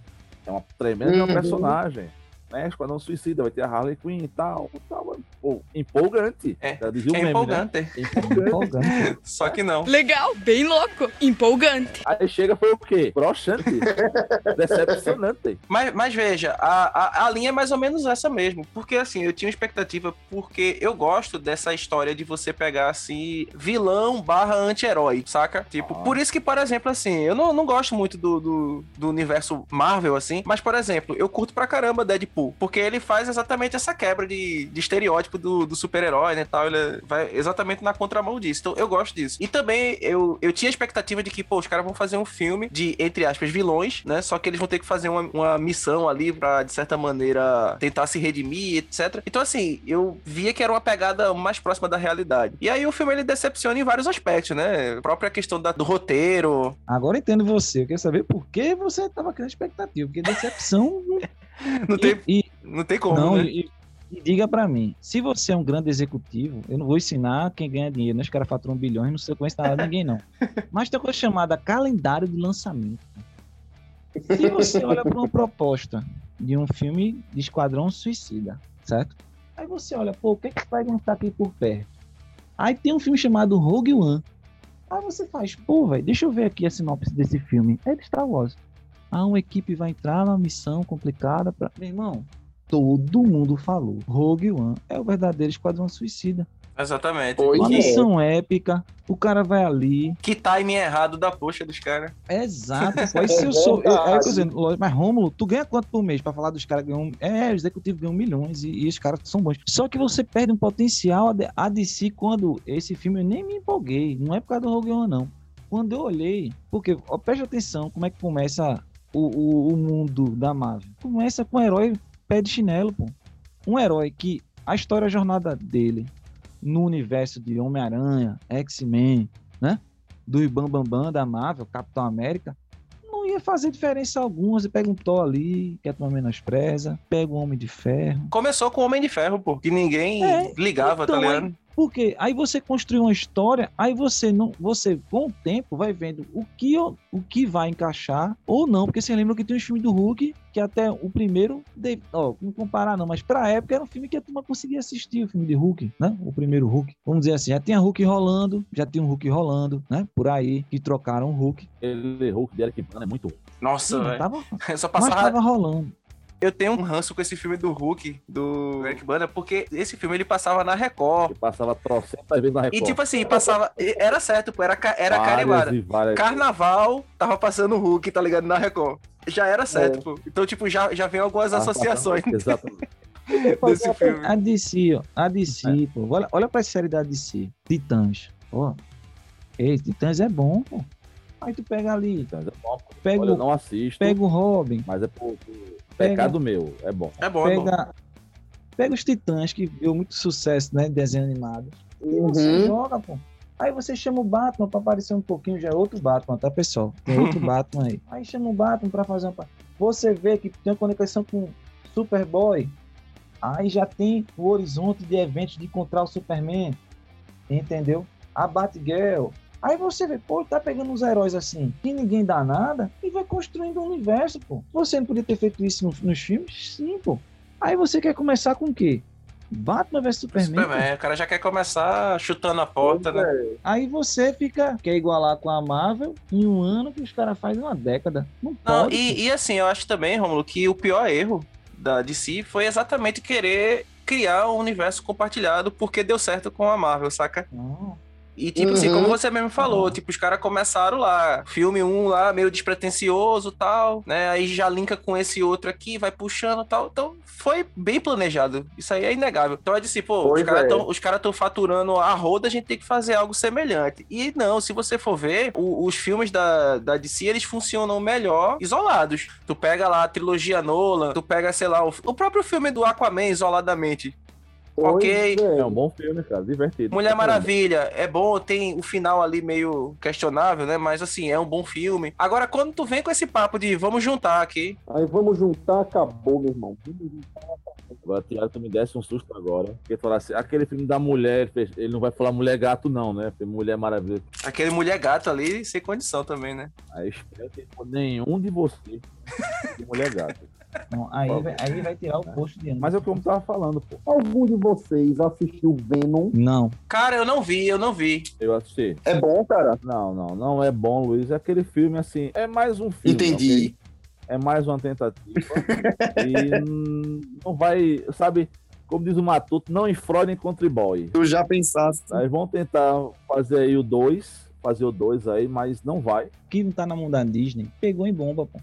É uma tremenda Uhum. personagem. Né? Esquadrão Suicida, vai ter a Harley Quinn e tal. tal. Pô, empolgante. É, o É meme, empolgante. né? Empolgante. Só que não. Legal, bem louco, empolgante. Aí chega foi o quê? Broxante. Decepcionante. Mas, mas veja, a, a, a linha é mais ou menos essa mesmo. Porque assim, eu tinha uma expectativa, porque eu gosto dessa história de você pegar assim, vilão barra anti-herói, saca? Tipo, Ah. por isso que, por exemplo, assim, eu não, não gosto muito do, do, do universo Marvel, assim, mas, por exemplo, eu curto pra caramba Deadpool, porque ele faz exatamente essa quebra de, de estereótipo do, do super-herói, né, tal, ele vai exatamente na contramão disso. Então, eu gosto disso. E também, eu, eu tinha a expectativa de que, pô, os caras vão fazer um filme de, entre aspas, vilões, né, só que eles vão ter que fazer uma, uma missão ali pra, de certa maneira, tentar se redimir, etc. Então, assim, eu via que era uma pegada mais próxima da realidade. E aí o filme, ele decepciona em vários aspectos, né? A própria questão da- do roteiro, Agora entendo você. Eu quero saber por que você tava criando expectativa. Porque decepção. não tem, e, não tem como, não, né? e, e diga pra mim, se você é um grande executivo, eu não vou ensinar quem ganha dinheiro, né? Os caras faturam bilhões, não sei nada de ninguém, não. Mas tem uma coisa chamada calendário de lançamento. Se você olha para uma proposta de um filme de Esquadrão Suicida, certo? Aí você olha, pô, o que é que vai lançar aqui por perto? Aí tem um filme chamado Rogue One. Aí você faz, pô, velho, deixa eu ver aqui a sinopse desse filme. É de Star Wars. Ah, uma equipe vai entrar numa missão complicada pra. Meu irmão, todo mundo falou. Rogue One é o verdadeiro Esquadrão Suicida. Exatamente. Pois Uma é. missão épica, o cara vai ali. Que timing errado da poxa dos caras. É exato, pô. Se eu sou. Eu, dizendo, mas Rômulo, tu ganha quanto por mês pra falar dos caras que ganham. É, o executivo ganham milhões e, e os caras são bons. Só que você perde um potencial a de- a DC quando esse filme eu nem me empolguei. Não é por causa do Rogue One, não. Quando eu olhei, porque, ó, preste atenção como é que começa o, o, o mundo da Marvel. Começa com um herói pé de chinelo, pô. Um herói que a história, a jornada dele no universo de Homem-Aranha, X-Men, né? Do Ibam Bambam da Marvel, Capitão América, não ia fazer diferença alguma. Você pega um Thor ali, que a turma menospreza, pega um Homem de Ferro. Começou com o Homem de Ferro, pô. Que ninguém É, ligava, então, tá ligado? Porque aí você construi uma história, aí você não, você com o tempo vai vendo o que o que vai encaixar ou não, porque você lembra que tem os filmes do Hulk que até o primeiro, de- ó, não comparar não, mas pra época era um filme que a turma conseguia assistir o filme de Hulk, né? O primeiro Hulk. Vamos dizer assim, já tinha Hulk rolando, já tinha um Hulk rolando, né? Por aí que trocaram o Hulk. Ele, Hulk de Eric Bana é muito. Nossa, Sim, velho. tava, Só mas passava tava rolando. Eu tenho um ranço com esse filme do Hulk, do Eric Bana, porque esse filme ele passava na Record. Ele passava trocentas vezes na Record. E tipo assim, passava. Era certo, pô, era, era carimbada. várias. Carnaval, tava passando o Hulk, tá ligado? Na Record. Já era certo, É. pô. Então, tipo, já, já vem algumas associações Exatamente. desse filme. A DC, ó. A DC, pô. Olha, olha pra série da DC. Titãs. Ó. Ei, Titãs é bom, pô. Aí tu pega ali, Então, é bom. pega, Olha, eu o, não assisto, pega o Robin, mas é por pecado meu. É bom. É bom, é bom. pega, pega os Titãs, que deu muito sucesso, né? Desenho animado. E você Uhum. joga, pô. Aí você chama o Batman pra aparecer um pouquinho, já é outro Batman, tá, pessoal? Tem outro Batman aí. Aí chama o Batman pra fazer uma. Você vê que tem uma conexão com Superboy. Aí já tem o horizonte de eventos de encontrar o Superman. Entendeu? A Batgirl. Aí você vê, pô, tá pegando uns heróis assim, que ninguém dá nada, e vai construindo um universo, pô. Você não podia ter feito isso no- nos filmes? Sim, pô. Aí você quer começar com o quê? Batman vs Superman. Superman, o cara já quer começar chutando a porta, né? Aí você fica, quer igualar com a Marvel em um ano que os caras fazem uma década. Não Não, pode. e, e assim, eu acho também, Romulo, que o pior erro da DC foi exatamente querer criar um universo compartilhado porque deu certo com a Marvel, saca? Não. E tipo assim, Uhum. como você mesmo falou, Uhum. tipo, os caras começaram lá, filme 1 lá, meio despretensioso tal, né? Aí já linka com esse outro aqui, vai puxando tal. Então foi bem planejado. Isso aí é inegável. Então é de assim, pô, Pois os caras é. estão os caras tão faturando a roda, a gente tem que fazer algo semelhante. E não, se você for ver, o- os filmes da, da DC, eles funcionam melhor isolados. Tu pega lá a trilogia Nolan, tu pega, sei lá, o, o próprio filme do Aquaman isoladamente. Ok. É um bom filme, cara, divertido. Mulher Maravilha é bom, tem o final ali meio questionável, né? Mas assim, é um bom filme. Agora, quando tu vem com esse papo de vamos juntar aqui, Aí vamos juntar, acabou, meu irmão. Agora, Tiago, tu me desse um susto agora. Porque falar assim, aquele filme da mulher, ele não vai falar mulher gato, não, né? Mulher maravilha. aquele mulher gato ali, sem condição também, né? Aí espero que nenhum de vocês de mulher gato. Não, aí, vai, aí vai tirar o posto de ano. Mas é como eu tava falando, pô. Algum de vocês assistiu Venom? Não. Cara, eu não vi, eu não vi. Eu assisti. É bom, cara. Não, não, não é bom, Luiz. É aquele filme assim. É mais um filme. Entendi. ok? É mais uma tentativa. e não vai, sabe, como diz o Matuto, não enfrodem contribui. Tu já pensaste. Nós vamos tentar fazer aí o 2, fazer o 2 aí, mas não vai. Que não tá na mão da Disney, pegou em bomba, pô.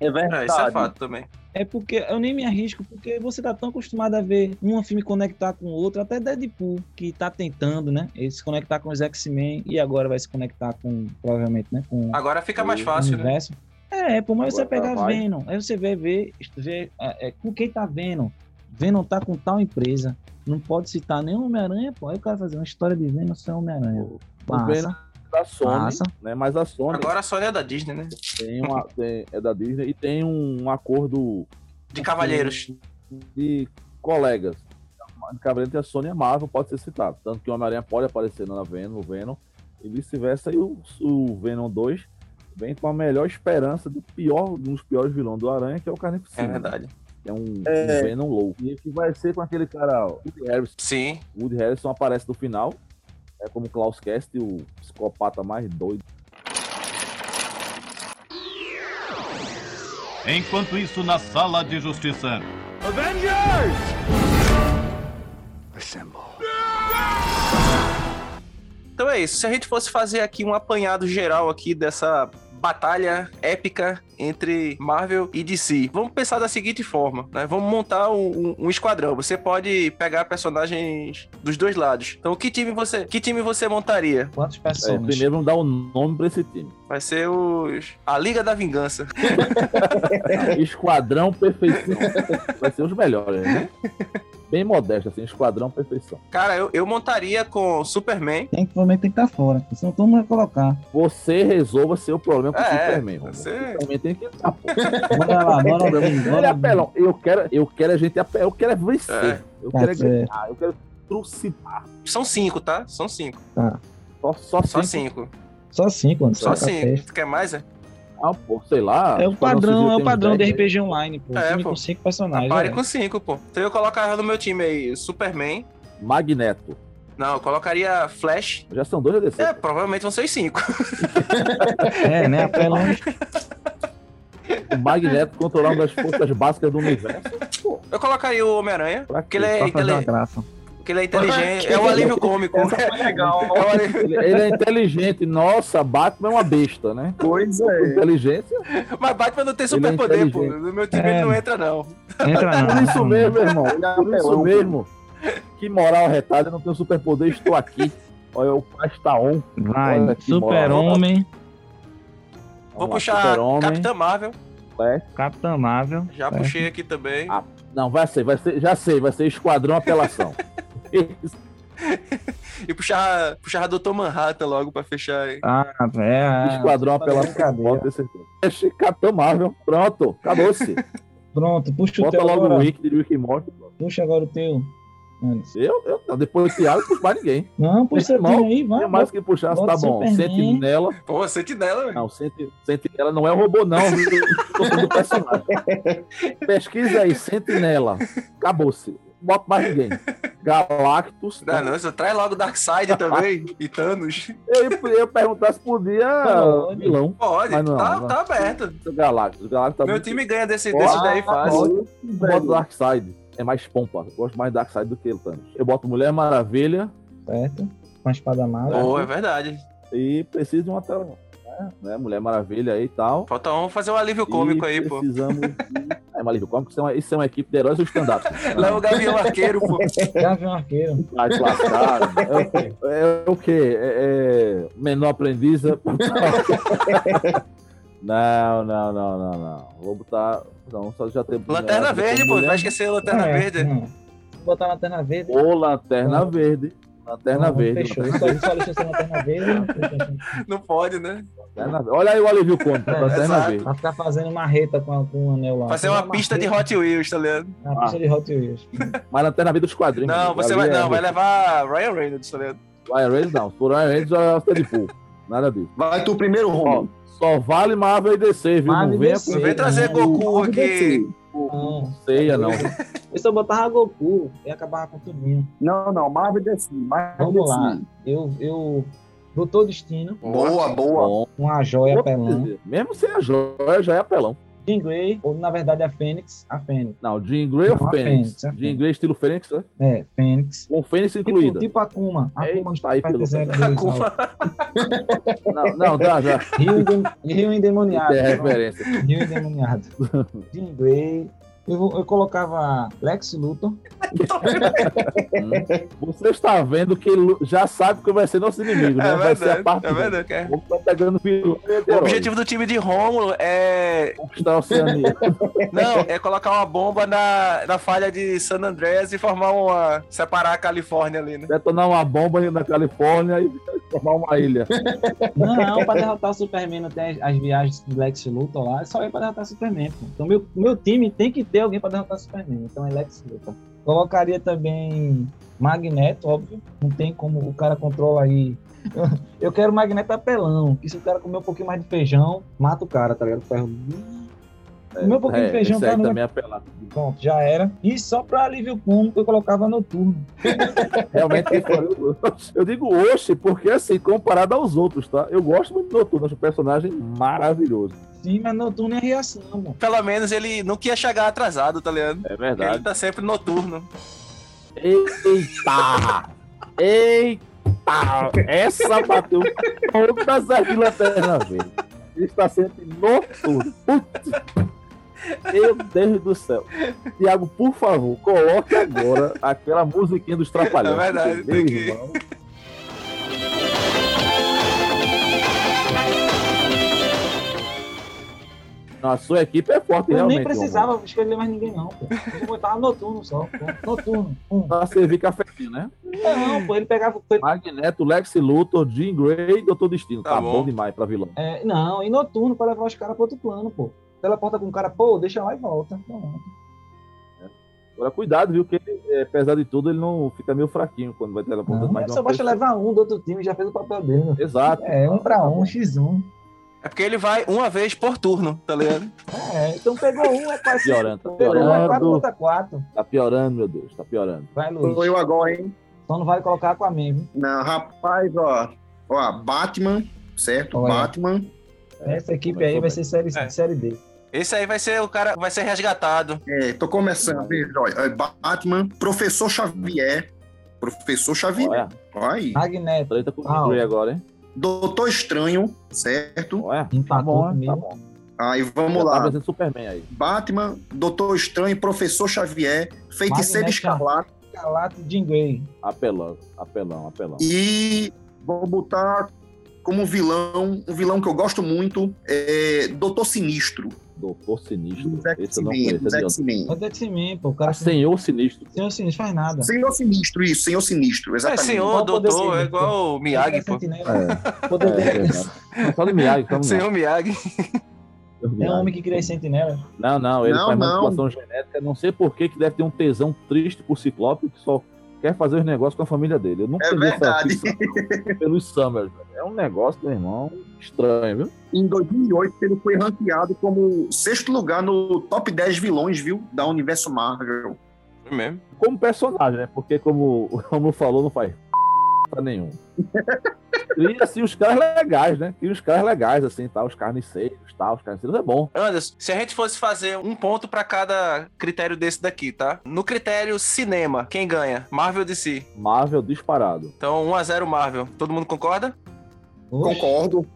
É É, isso é verdade. fato também. É porque eu nem me arrisco, porque você tá tão acostumado a ver um filme conectar com o outro, até Deadpool, que tá tentando, né? Ele se conectar com os X-Men e agora vai se conectar com, provavelmente, né? Com Agora fica mais o fácil, né? universo. É, pô, mas você Agora pegar vai. Venom, aí você vê, ver, ver é, é, com quem tá Venom. Venom tá com tal empresa. Não pode citar nem Homem-Aranha, pô. Aí o cara fazer uma história de Venom sem Homem-Aranha. O Venom Massa. Da Sony, Massa. né? Mas a Sony Agora a Sony é da Disney, né? tem uma, tem- é da Disney e tem um, acordo De Cavalheiros. de colegas. De Cavaleiro entre a Sony e a Marvel pode ser citado. Tanto que o Homem-Aranha pode aparecer na Venom, no Venom, e vice-versa. E o, o Venom 2 vem com a melhor esperança do pior, um dos piores vilões do Aranha, que é o É Carnificina. verdade. que é um, É. um Venom louco. E que vai ser com aquele cara, ó, Woody Harrison. Sim. Woody Harrison aparece no final, é como Klaus Cast, o psicopata mais doido. Enquanto isso, na sala de justiça. Então é isso. Se a gente fosse fazer aqui um apanhado geral aqui dessa batalha épica entre Marvel e DC. Vamos pensar da seguinte forma, né? Vamos montar um, um- um esquadrão. Você pode pegar personagens dos dois lados. Então, que time você, que time você montaria? Quantos É, personagens? primeiro vamos dar o nome pra esse time. Vai ser os a Liga da Vingança. Esquadrão Perfeição. Vai ser os melhores, né? Bem modesto, assim, Esquadrão Perfeição. Cara, eu, eu montaria com Superman. Tem que, provavelmente tem que estar fora. Senão todo mundo vai colocar. Você resolva seu problema com o É, Superman. Você- Superman tem que estar. pô. Bora lá, bora é Bora apelão. Eu quero, eu quero a gente eu quero é vencer. É. Eu Tá quero é certo. ganhar. Eu quero trucidar. São cinco, tá? São cinco. Só, só, Só cinco. cinco. Só cinco, Anderson. Só Tá cinco. Tu quer mais, é? Ah, pô, sei lá. É o Esquadrão padrão, é o padrão de 10, RPG Online, pô. É, time pô. com cinco personagens. Pare é. com cinco, pô. Então eu colocava no meu time aí Superman. Magneto. Não, eu colocaria Flash. Já são dois ADC. É, provavelmente vão ser os cinco. É, né? Apelão. O Magneto controlar uma das forças básicas do universo. Eu colocaria o Homem-Aranha. Pra Porque ele é, Pra fazer uma intele- graça. Porque ele é inteligente. É um alívio cômico. legal. É um alívio- Ele, é inteligente. Nossa, Batman é uma besta, né? Pois é. Inteligência. Mas Batman não tem é superpoder, pô. inteligente. No meu time É. ele não entra, não. Entra Por não. isso mesmo, irmão. É Por isso mesmo. Que moral retalha, eu não tenho superpoder, estou aqui. Olha, o Pasta On. Vai, que. Super-Homem, Vou puxar Capitã Marvel. Capitã Marvel. Já É. puxei aqui também. Ah, Não, vai ser, vai ser, já sei, vai ser Esquadrão Apelação. E puxar, puxar Dr. Manhattan logo pra fechar aí. Ah, é. é. Esquadrão ter certeza. Deixa Capitão Marvel, pronto, acabou-se. Pronto, puxa o Bota teu logo agora. o Rick de Rick e Morty. Puxa agora o teu. Anderson. Eu, eu, não, depois Thiago, não puxo mais ninguém. Não, puxa o Irmão, teu aí, vai. Tem mais que puxar, bota tá bom. Superman. Sentinela. Pô, sentinela, velho. Não, Senti- Sentinela não é um robô, não. do personagem. Pesquisa aí, Sentinela. Acabou-se. Bota mais ninguém. Galactus. Não, não, você traz logo Darkseid também. e Thanos. Eu ia, perguntar se podia Pode. vilão. Pode, Mas não, tá, não. tá aberto. Galactus. Galactus tá Meu muito- time ganha desse, desse daí fácil. Bota Darkseid. É mais pompa. Eu gosto mais do Darkseid do que o Thanos. Eu boto Mulher Maravilha Certo. Com a espada mágica. Pô, é verdade. e preciso de uma tela. Né? Mulher Maravilha aí e tal. Falta um fazer um alívio cômico E aí, pô. Precisamos de... É, um alívio cômico, isso é uma, isso é uma equipe de heróis ou stand-up. Leva o Gavião Arqueiro, pô. Gavião Arqueiro. Ai, que lascado. É o quê? É o quê? É, é menor aprendiz? é- Não, não, não, não, não. Vou botar. Não, só já tem. Lanterna Verde, pô. Vai esquecer a Lanterna É, Verde. não. botar Lanterna Verde. Ô, Lanterna Verde. Lanterna Verde. Fechou. Isso aí só lista sem Lanterna Verde. Não pode, né? Verde. Olha aí o alívio cômico. É, Lanterna exato. Verde. Pra ficar fazendo marreta com, a- com o anel lá. Fazer Fazer uma pista de Hot Wheels, tá ligado? Uma pista de Hot Wheels. Mas Lanterna Verde dos quadrinhos. Não, você Ali vai, é- não, vai levar Ryan Reynolds, tá ligado? Ryan Reynolds não. Por Ryan Reynolds já é Deadpool. Nada disso. Vai tu primeiro, Romulo. só vale Marvel e DC, viu? Marvel não e venha DC. Não vem trazer não, Goku aqui. Não. ceia, não. Eu só botava Goku e acabava com tudinho. Não, não, Marvel DC. Marvel Vamos DC. lá. Eu, eu Doutor Destino, Boa, boa. Uma joia apelão. Mesmo sem a joia, já é apelão. Jean Grey, ou na verdade a Fênix, a Fênix. Não, Jean Grey ou Fênix? Fênix, a Jean. Grey estilo Fênix, né? É, Fênix. Com Fênix Tipo, incluída. tipo Akuma. Akuma Eita, de aí, pelo- Zero dois, ó. Não, não, já, já. Rio, Rio Endemoniado. É referência. Rio Endemoniado. Jean Grey. Eu, eu colocava Lex Luthor. Você está vendo que ele já sabe que vai ser nosso inimigo, né? É vai ser a verdade, parte é verdade. Vamos tá pegando vilão O objetivo do time de Rômulo é. Conquistar a Oceania. Não, é colocar uma bomba na, na falha de San Andreas e formar uma. separar a Califórnia ali, né? Detonar uma bomba na Califórnia e formar uma ilha. Não, pra derrotar o Superman não tem as, as viagens do Lex Luthor lá, é só ir pra derrotar o Superman. Pô. Então meu, meu time tem que ter alguém pra derrotar o Superman. Então é Lex Luthor. Colocaria também Magneto, óbvio. Não tem como o cara controla aí. Eu quero Magneto apelão, que se o cara comer um pouquinho mais de feijão, mata o cara, tá ligado? O ferro. Comer um pouquinho de É, feijão, cara, aí não vai- também é. Pronto, já era. E só pra alívio cômico eu colocava noturno. Realmente, eu, eu digo oxe, porque assim, comparado aos outros, tá? Eu gosto muito do Noturno, acho um personagem maravilhoso. Sim, mas noturno é reação, mano. Pelo menos ele não queria chegar atrasado, tá ligado? É Ele verdade. tá sempre noturno. Eita! Eita! Essa bateu todas as de lanterna verde. Ele está sempre noturno. Putz. Meu Deus do céu. Tiago, por favor, coloque agora aquela musiquinha dos Trapalhões. É verdade, Meu tem que- irmão. A sua equipe é forte, Eu realmente. nem precisava escolher mais ninguém, não, pô. Eu botava noturno só. pô. Noturno. Um. Pra servir cafezinho, né? Não, pô, ele pegava. Magneto, Lex Luthor, Jean Grey e Doutor Destino. Tá Tá, bom. bom demais pra vilão. é, não, e noturno pra levar os caras pro outro plano, pô. Teleporta com o cara, pô, deixa lá e volta. Pronto. Agora, cuidado, viu? Que ele, é, apesar de tudo, ele não fica meio fraquinho quando vai teleportando Não, mais de só basta levar um do outro time já fez o papel dele. Exato. É, um pra um, x1. É porque ele vai uma vez por turno, tá ligado? É, então pegou um, é quase. Piorando, tá Pegou um, é 4 piorando. contra 4. Tá piorando, meu Deus, tá piorando. Vai, Sou Luiz. eu agora, hein? Só não vale colocar com a mim, viu? Não, rapaz, ó. Ó, Batman, certo? Olha. Batman. Essa equipe aí vai ser série, É. série D. Esse aí vai ser o cara, vai ser resgatado. É, tô começando. Olha, é, Batman, Professor Xavier. Professor Xavier. Olha, Olha aí. Magneto, treta com o Ah, agora, hein? Doutor Estranho, certo? Olha, tá empatou bom, comigo. tá bom. Aí vamos Já tá lá. Superman aí. Batman, Doutor Estranho, Professor Xavier, Feiticeiro. Escarlate Escalate Jean Grey. Apelão, apelão, apelão. e vou botar como vilão, um vilão que eu gosto muito, é Doutor Sinistro, Doutor Sinistro. Esse eu não dos conheço. é. É do X-Men, pô. O cara Ah, Senhor Sinistro. assim, não faz nada. Senhor Sinistro, isso, Senhor Sinistro, É exatamente. senhor, o poder doutor, é igual o Miyagi, pô. É, Poder é, dele é do Miyagi, do Senhor Miyagi. Miyagi. É um homem que cria sentinela. Não, não, ele Não, faz não. manipulação genética. Não sei por que que deve ter um tesão triste por Ciclope que só quer fazer os negócios com a família dele. Eu nunca É verdade. pelos Summers. velho. É um negócio, meu irmão, estranho, viu? Em 2008, ele foi ranqueado como sexto lugar no top 10 vilões, viu, da Universo Marvel. É mesmo. Como personagem, né? Porque como o Romulo falou, não faz nenhum. E assim, os caras legais, né? E os caras legais, assim, tá? Os carniceiros, tá? Os carniceiros é bom. Anderson, se a gente fosse fazer um ponto pra cada critério desse daqui, tá? No critério cinema, quem ganha? Marvel ou DC? Marvel disparado. Então 1x0 Marvel. Todo mundo concorda? Oxe, Concordo.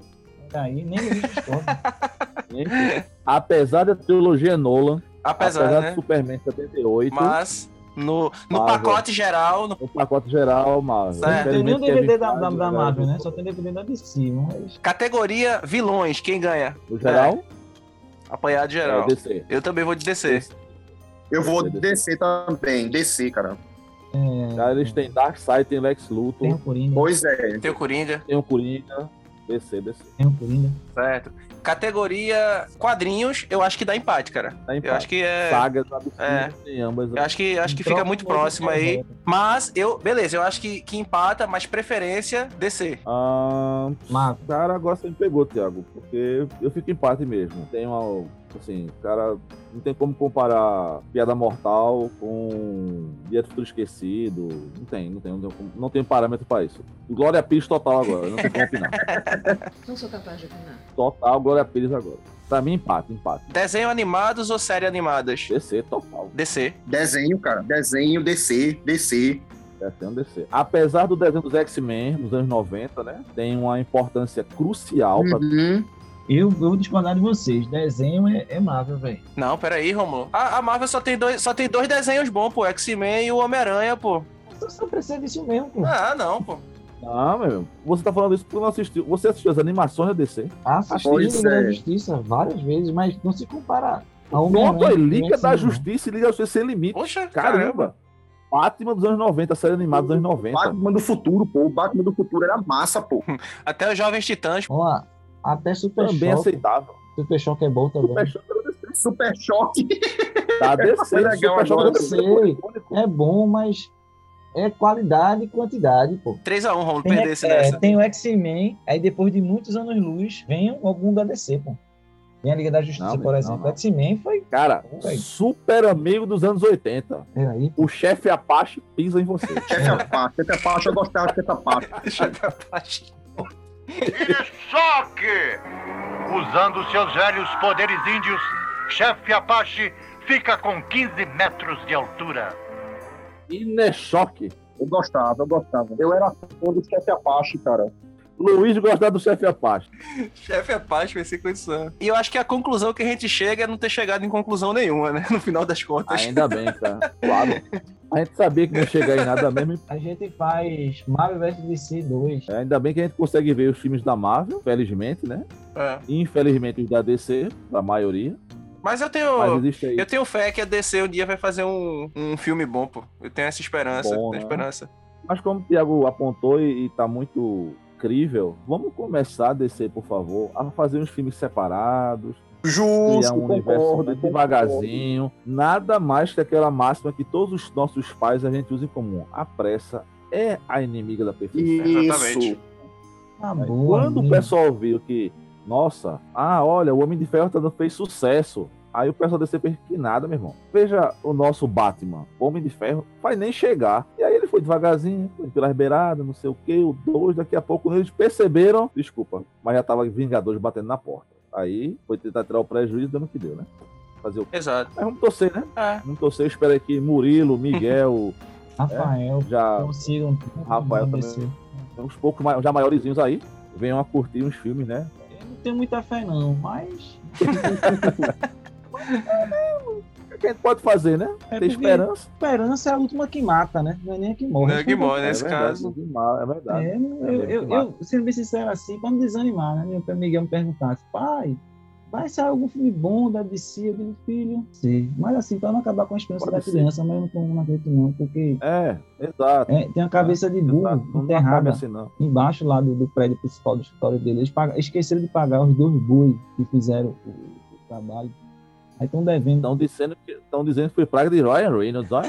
Aí nem apesar da trilogia Nolan, Apesar, apesar né? do Superman 78, Mas no, no Marvel. pacote geral, no- no pacote geral, Marvel. Certo. Não tem nem o Infelizmente, DVD da, da, da né, Marvel, né? Só tem DVD da DC, mas... categoria vilões, quem ganha? No geral, Apanhado é, geral. DC. Eu também vou de DC. Eu vou descer também, descer, cara. É, Cara, eles têm Darkseid, tem Lex Luthor, tem o Coringa. Pois é. Tem o Coringa, tem o Coringa, DC, DC. Tem o Coringa. certo. Categoria quadrinhos, eu acho que dá empate, cara. Tá em Eu acho que é. Sagas É. em ambas. Eu acho que, acho que fica muito próximo aí. Mas eu. Beleza, eu acho que, que empata, mas preferência DC. Ah, Marvel. cara, agora você me pegou, Thiago, porque eu fico empate mesmo. Tem uma. Assim, cara, não tem como comparar Piada Mortal com Dia do Futuro Esquecido. Não tem, não tem, não tem, não tem parâmetro pra isso. Glória Pires total agora, não tem como opinar. Não sou capaz de opinar. Total Glória Pires agora. Pra mim, empate, empate. Desenho animados ou série animadas? DC total. DC. Desenho, cara. Desenho, DC, DC. Desenho DC. Apesar do desenho dos X-Men, nos anos 90, né? Tem uma importância crucial pra Uhum. Eu, eu vou discordar de vocês. Desenho é, é Marvel, velho. Não, peraí, Romulo. A, a Marvel só tem, dois, só tem dois desenhos bons, pô. X-Men e o Homem-Aranha, pô. Você só precisa disso mesmo, pô. Ah, não, pô. Não, meu irmão. Você tá falando isso porque não assistiu. Você assistiu as animações da DC? Assisti Pois Liga é. da Justiça várias vezes, mas não se compara a Pronto, com Liga da Justiça e Liga da Justiça sem limite. Poxa, caramba. Caramba! Batman dos anos 90, série animada dos anos 90. Batman do futuro, pô. O Batman do futuro era massa, pô. Até os Jovens Titãs. não. Ó, até Super Também Choque. aceitável. Super Choque é bom também. Super Choque Super choque. da DC. Foi legal Super Choque Eu sei. É bom, mas é qualidade e quantidade, pô. 3x1, Romulo, Tem, perdesse é, nessa. tem o X-Men, aí depois de muitos anos luz, vem algum da DC, pô. Tem a Liga da Justiça, Não, por exemplo. não. X-Men foi. Cara, Véi. super amigo dos anos 80. Peraí. O chefe Apache pisa em você. Chefe Apache. Chefe Apache, eu gostava de Chefe Apache. Deixa eu ver a parte. Choque! Usando seus velhos poderes índios, chefe Apache fica com 15 metros de altura. Inechoque. Eu gostava, eu gostava. Eu era fã do Chefe Apache, cara. Luiz gostava do chefe Apache. Chefe Apache vai ser condição. E eu acho que a conclusão que a gente chega é não ter chegado em conclusão nenhuma, né? No final das contas. Ainda bem, cara. Claro. A gente sabia que não ia chegar em nada mesmo. A gente faz Marvel vs DC 2. É, Ainda bem que a gente consegue ver os filmes da Marvel, felizmente, né? É. Infelizmente os da DC, da maioria. Mas eu tenho. Mas. Eu tenho fé que a DC um dia vai fazer um, um filme bom, pô. Eu tenho essa esperança. Bom, tenho né? esperança. Mas como o Thiago apontou e, e tá muito crível, vamos começar a descer, por favor, a fazer uns filmes separados, criar Justo, um universo concordo, né, devagarzinho. Nada mais que aquela máxima que todos os nossos pais a gente usa em comum. A pressa é a inimiga da perfeição. Exatamente. Isso. Tá. Quando o pessoal viu que, nossa, ah, olha, o Homem de Ferro tá- fez sucesso. Aí o pessoal pensa que nada, meu irmão. Veja o nosso Batman, o Homem de Ferro, vai nem chegar. E aí foi devagarzinho, foi pelas beiradas, não sei o que, o dois, daqui a pouco eles perceberam, desculpa, mas já tava Vingadores batendo na porta. Aí foi tentar tirar o prejuízo, dando o que deu, né? Fazer o Exato. Mas vamos torcer, né? É. Vamos torcer, espera que Murilo, Miguel, Rafael, já consigam. Rafael também. descer. uns poucos já maiorzinhos aí, venham a curtir uns filmes, né? Eu não tenho muita fé, não, mas. O que a gente pode fazer, né? É Ter esperança. Esperança é a última que mata, né? Não é nem a que morre. Não é que morre, nesse verdade, caso. É verdade. É, eu, eu, eu, sendo bem sincero assim, pra não desanimar, né? Meu pai Miguel me perguntasse, pai, vai sair algum filme bom da DC? Eu digo, filho, sim. Mas assim, pra não acabar com a esperança Pode da ser. criança, mas eu não, não acredito não, porque É, exato. é, tem a cabeça de burro enterrada assim, não. embaixo lá do, do prédio principal do escritório dele. Eles pagam- esqueceram de pagar os dois boi que fizeram o, o trabalho. Aí estão devendo. Estão dizendo, que, dizendo que foi praga de Ryan Reynolds, olha.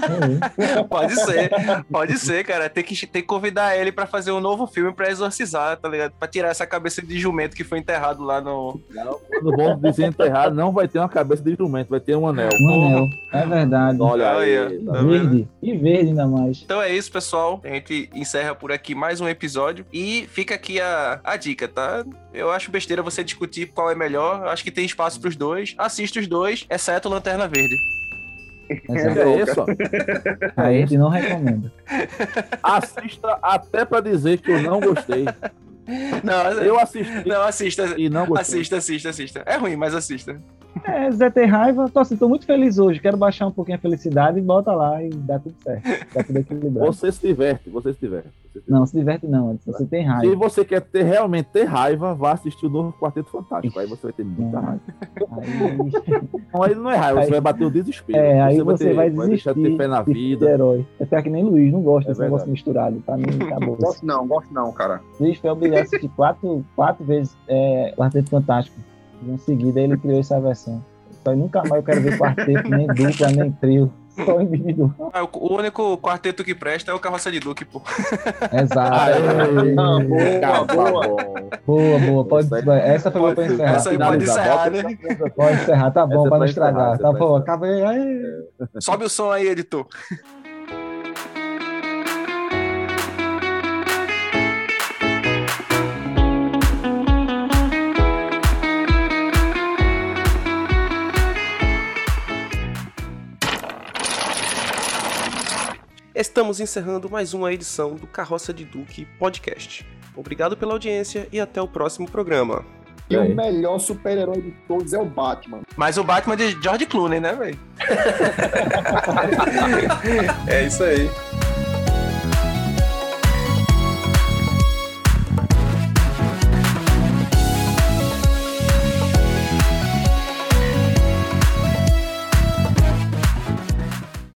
É, Pode ser, pode ser, cara. Tem que, tem que convidar ele pra fazer um novo filme pra exorcizar, tá ligado? Pra tirar essa cabeça de jumento que foi enterrado lá no. Não, quando vão desenterrar, não vai ter uma cabeça de instrumento, vai ter um anel. um anel. É verdade. Olha Olha, aí. tá vendo? verde. E verde ainda mais. Então é isso, pessoal. A gente encerra por aqui mais um episódio. E fica aqui a, a dica, tá? Eu acho besteira você discutir qual é melhor. Eu acho que tem espaço pros dois. Assista os dois, exceto o Lanterna Verde. Exato. É isso, ó. A gente não recomenda. Assista até pra dizer que eu não gostei. Não, Eu assisti não assista. e não gostei. Assista, assista, assista. É ruim, mas assista. É, Zé tem raiva, tô assim, tô muito feliz hoje, quero baixar um pouquinho a felicidade e bota lá e dá tudo certo. Dá tudo equilibrado. Você se diverte, você se diverte. Você se Não, se diverte não, Edson, você tem Se raiva. você quer ter, realmente ter raiva, vá assistir o novo Quarteto Fantástico. Aí você vai ter muita Hum. raiva. Aí, Não, aí não é raiva, você Aí- vai bater o desespero. é, aí você ter- vai deixar de ter desistir pé na vida. herói. É pior que nem Luiz, não gosta É desse negócio verdade. misturado. Pra mim, acabou. Gosto não, gosto não, cara. Luiz foi obrigado a assistir quatro, quatro vezes é, Quarteto Fantástico. Em seguida, ele criou essa versão. Então, nunca mais eu quero ver quarteto, nem dupla, nem trio. Só indivíduo. Ah, o- o único quarteto que presta é o Carroça de Duque, pô. Exato. Aê, Ah, boa, boa. Boa, boa. Pode, essa foi boa pra encerrar. Essa aí pode finalizar, encerrar, né? Pode encerrar, tá bom, Essa é pra não estragar. Tá é bom, acabei. Aê. Sobe o som aí, editor. Estamos encerrando mais uma edição do Carroça de Duque Podcast. Obrigado pela audiência e até o próximo programa. E o melhor super-herói de todos é o Batman. Mas o Batman de George Clooney, né, velho? é isso aí.